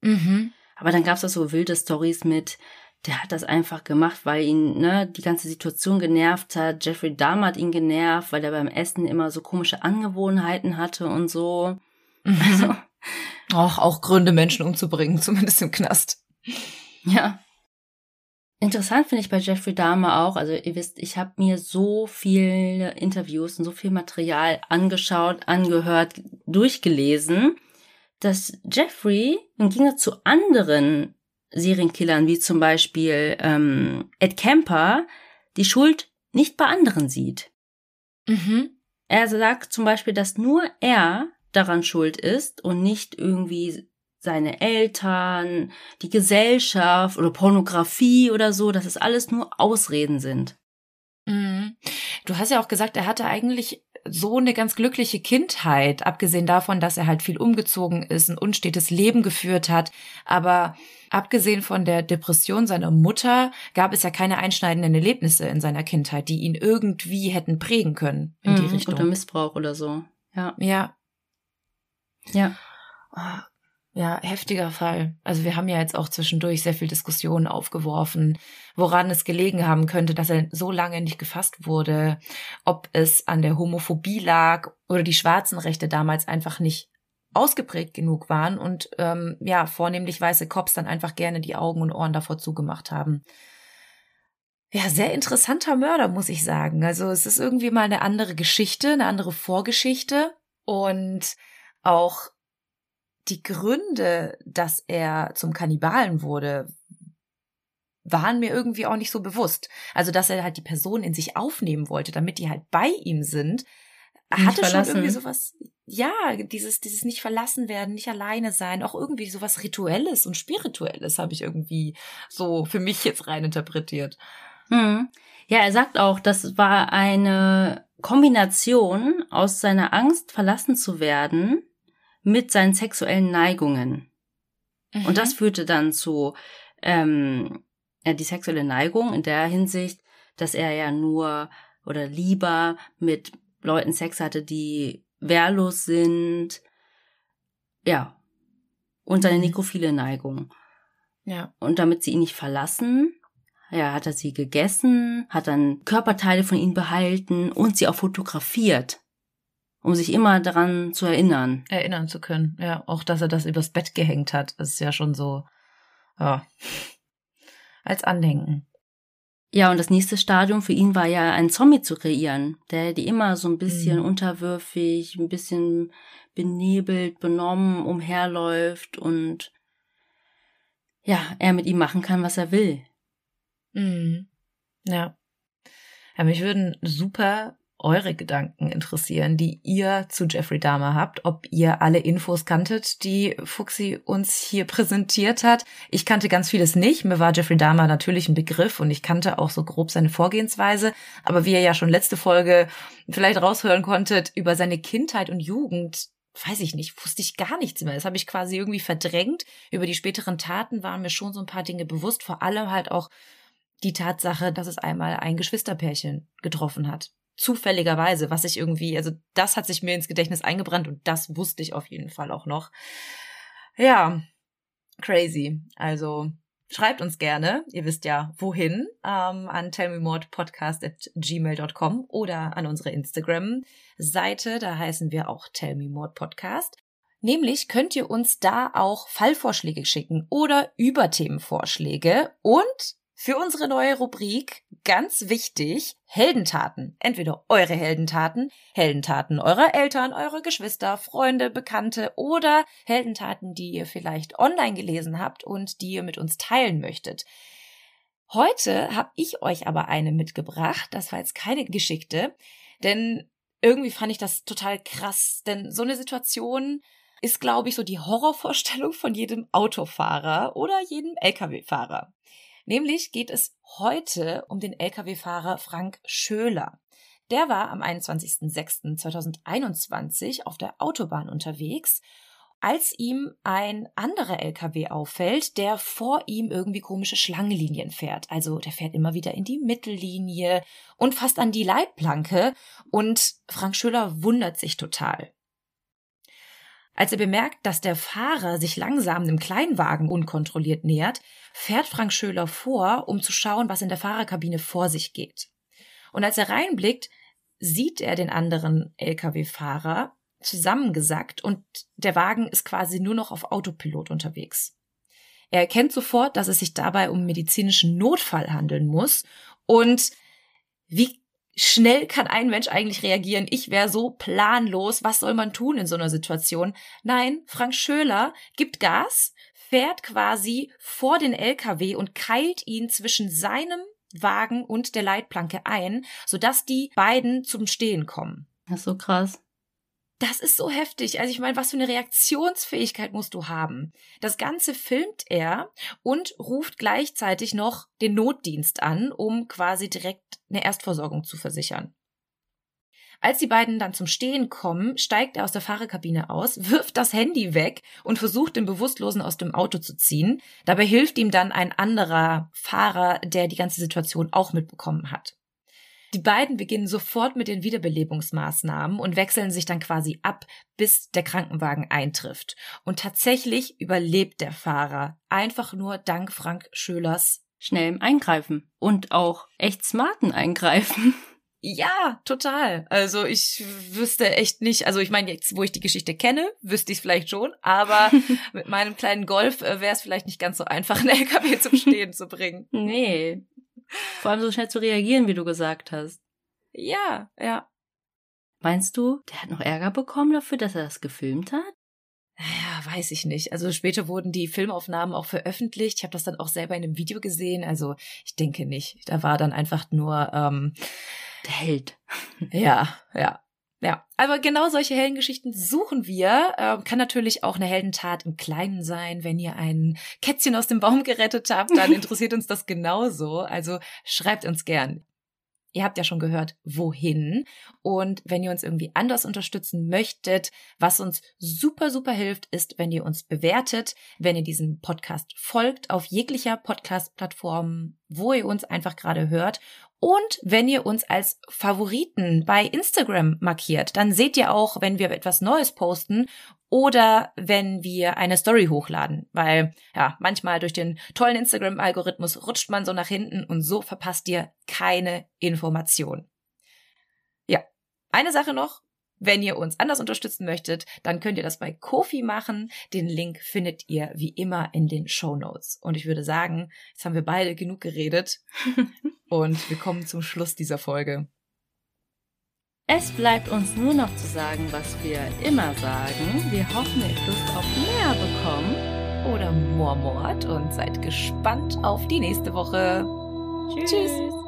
Mhm. Aber dann gab es auch so wilde Stories mit, der hat das einfach gemacht, weil ihn ne, die ganze Situation genervt hat. Jeffrey Dahmer hat ihn genervt, weil er beim Essen immer so komische Angewohnheiten hatte und so. Mhm. Also, auch, auch Gründe, Menschen umzubringen, *laughs* zumindest im Knast. Ja. Interessant finde ich bei Jeffrey Dahmer auch, also ihr wisst, ich habe mir so viele Interviews und so viel Material angeschaut, angehört, durchgelesen, dass Jeffrey im Gegensatz zu anderen Serienkillern wie zum Beispiel ähm, Ed Kemper die Schuld nicht bei anderen sieht. Mhm. Er sagt zum Beispiel, dass nur er daran schuld ist und nicht irgendwie seine Eltern, die Gesellschaft oder Pornografie oder so, dass es alles nur Ausreden sind. Mhm. Du hast ja auch gesagt, er hatte eigentlich so eine ganz glückliche Kindheit, abgesehen davon, dass er halt viel umgezogen ist, ein unstetes Leben geführt hat. Aber abgesehen von der Depression seiner Mutter gab es ja keine einschneidenden Erlebnisse in seiner Kindheit, die ihn irgendwie hätten prägen können in mhm, die Richtung. Oder Missbrauch oder so. Ja. Ja. Ja. Ja, heftiger Fall. Also wir haben ja jetzt auch zwischendurch sehr viel Diskussionen aufgeworfen, woran es gelegen haben könnte, dass er so lange nicht gefasst wurde, ob es an der Homophobie lag oder die schwarzen Rechte damals einfach nicht ausgeprägt genug waren und ähm, ja, vornehmlich weiße Cops dann einfach gerne die Augen und Ohren davor zugemacht haben. Ja, sehr interessanter Mörder, muss ich sagen. Also es ist irgendwie mal eine andere Geschichte, eine andere Vorgeschichte und auch die Gründe, dass er zum Kannibalen wurde, waren mir irgendwie auch nicht so bewusst. Also, dass er halt die Person in sich aufnehmen wollte, damit die halt bei ihm sind, nicht hatte verlassen. schon irgendwie sowas, ja, dieses, dieses nicht verlassen werden, nicht alleine sein, auch irgendwie sowas Rituelles und Spirituelles habe ich irgendwie so für mich jetzt rein interpretiert. Hm. Ja, er sagt auch, das war eine Kombination aus seiner Angst, verlassen zu werden, mit seinen sexuellen Neigungen. Mhm. Und das führte dann zu ähm, ja, die sexuelle Neigung in der Hinsicht, dass er ja nur oder lieber mit Leuten Sex hatte, die wehrlos sind. Ja. Und seine mhm. nekrophile Neigung. Ja. Und damit sie ihn nicht verlassen, ja, hat er sie gegessen, hat dann Körperteile von ihnen behalten und sie auch fotografiert, um sich immer daran zu erinnern. Erinnern zu können, ja. Auch, dass er das übers Bett gehängt hat, ist ja schon so, ja, *laughs* als Andenken. Ja, und das nächste Stadium für ihn war ja, einen Zombie zu kreieren, der die immer so ein bisschen mhm. unterwürfig, ein bisschen benebelt, benommen umherläuft und ja, er mit ihm machen kann, was er will. Mhm. Ja. Ja, mich würden super eure Gedanken interessieren, die ihr zu Jeffrey Dahmer habt, ob ihr alle Infos kanntet, die Fuxi uns hier präsentiert hat. Ich kannte ganz vieles nicht. Mir war Jeffrey Dahmer natürlich ein Begriff und ich kannte auch so grob seine Vorgehensweise. Aber wie ihr ja schon letzte Folge vielleicht raushören konntet, über seine Kindheit und Jugend, weiß ich nicht, wusste ich gar nichts mehr. Das habe ich quasi irgendwie verdrängt. Über die späteren Taten waren mir schon so ein paar Dinge bewusst, vor allem halt auch die Tatsache, dass es einmal ein Geschwisterpärchen getroffen hat. Zufälligerweise, was ich irgendwie, also das hat sich mir ins Gedächtnis eingebrannt und das wusste ich auf jeden Fall auch noch. Ja, crazy. Also schreibt uns gerne, ihr wisst ja wohin, ähm, an tellmemordpodcast at gmail.com oder an unsere Instagram-Seite, da heißen wir auch tellmemordpodcast. Nämlich könnt ihr uns da auch Fallvorschläge schicken oder Überthemenvorschläge und für unsere neue Rubrik ganz wichtig, Heldentaten. Entweder eure Heldentaten, Heldentaten eurer Eltern, eurer Geschwister, Freunde, Bekannte oder Heldentaten, die ihr vielleicht online gelesen habt und die ihr mit uns teilen möchtet. Heute habe ich euch aber eine mitgebracht. Das war jetzt keine geschickte, denn irgendwie fand ich das total krass, denn so eine Situation ist, glaube ich, so die Horrorvorstellung von jedem Autofahrer oder jedem Lkw-Fahrer. Nämlich geht es heute um den Lkw-Fahrer Frank Schöler. Der war am 21.06.2021 auf der Autobahn unterwegs, als ihm ein anderer LKW auffällt, der vor ihm irgendwie komische Schlangenlinien fährt. Also der fährt immer wieder in die Mittellinie und fast an die Leitplanke und Frank Schöler wundert sich total. Als er bemerkt, dass der Fahrer sich langsam dem Kleinwagen unkontrolliert nähert, fährt Frank Schöler vor, um zu schauen, was in der Fahrerkabine vor sich geht. Und als er reinblickt, sieht er den anderen Lkw-Fahrer zusammengesackt und der Wagen ist quasi nur noch auf Autopilot unterwegs. Er erkennt sofort, dass es sich dabei um medizinischen Notfall handeln muss und wie schnell kann ein Mensch eigentlich reagieren? Ich wäre so planlos. Was soll man tun in so einer Situation? Nein, Frank Schöler gibt Gas, fährt quasi vor den LKW und keilt ihn zwischen seinem Wagen und der Leitplanke ein, sodass die beiden zum Stehen kommen. Das ist so krass. Das ist so heftig. Also ich meine, was für eine Reaktionsfähigkeit musst du haben? Das Ganze filmt er und ruft gleichzeitig noch den Notdienst an, um quasi direkt eine Erstversorgung zu versichern. Als die beiden dann zum Stehen kommen, steigt er aus der Fahrerkabine aus, wirft das Handy weg und versucht, den Bewusstlosen aus dem Auto zu ziehen. Dabei hilft ihm dann ein anderer Fahrer, der die ganze Situation auch mitbekommen hat. Die beiden beginnen sofort mit den Wiederbelebungsmaßnahmen und wechseln sich dann quasi ab, bis der Krankenwagen eintrifft. Und tatsächlich überlebt der Fahrer einfach nur dank Frank Schölers schnellem Eingreifen und auch echt smarten Eingreifen. *laughs* Ja, total. Also ich wüsste echt nicht, also ich meine, jetzt, wo ich die Geschichte kenne, wüsste ich es vielleicht schon, aber *laughs* mit meinem kleinen Golf äh, wäre es vielleicht nicht ganz so einfach, einen LKW zum Stehen zu bringen. Nee, vor allem so schnell zu reagieren, wie du gesagt hast. Ja, ja. Meinst du, der hat noch Ärger bekommen dafür, dass er das gefilmt hat? Ja, weiß ich nicht. Also später wurden die Filmaufnahmen auch veröffentlicht. Ich habe das dann auch selber in einem Video gesehen. Also ich denke nicht. Da war dann einfach nur ähm, der Held. ja, ja. Ja, aber genau solche Heldengeschichten suchen wir. Äh, kann natürlich auch eine Heldentat im Kleinen sein. Wenn ihr ein Kätzchen aus dem Baum gerettet habt, dann *laughs* interessiert uns das genauso. Also schreibt uns gern. Ihr habt ja schon gehört, wohin. Und wenn ihr uns irgendwie anders unterstützen möchtet, was uns super, super hilft, ist, wenn ihr uns bewertet, wenn ihr diesem Podcast folgt auf jeglicher Podcast-Plattform, wo ihr uns einfach gerade hört und wenn ihr uns als Favoriten bei Instagram markiert, dann seht ihr auch, wenn wir etwas Neues posten oder wenn wir eine Story hochladen, weil ja, manchmal durch den tollen Instagram-Algorithmus rutscht man so nach hinten und so verpasst ihr keine Information. Ja, eine Sache noch, wenn ihr uns anders unterstützen möchtet, dann könnt ihr das bei Kofi machen. Den Link findet ihr wie immer in den Show Notes. Und ich würde sagen, jetzt haben wir beide genug geredet *laughs* und wir kommen zum Schluss dieser Folge. Es bleibt uns nur noch zu sagen, was wir immer sagen. Wir hoffen, ihr habt Lust auf mehr bekommen. Oder Mormort und seid gespannt auf die nächste Woche. Tschüss. Tschüss.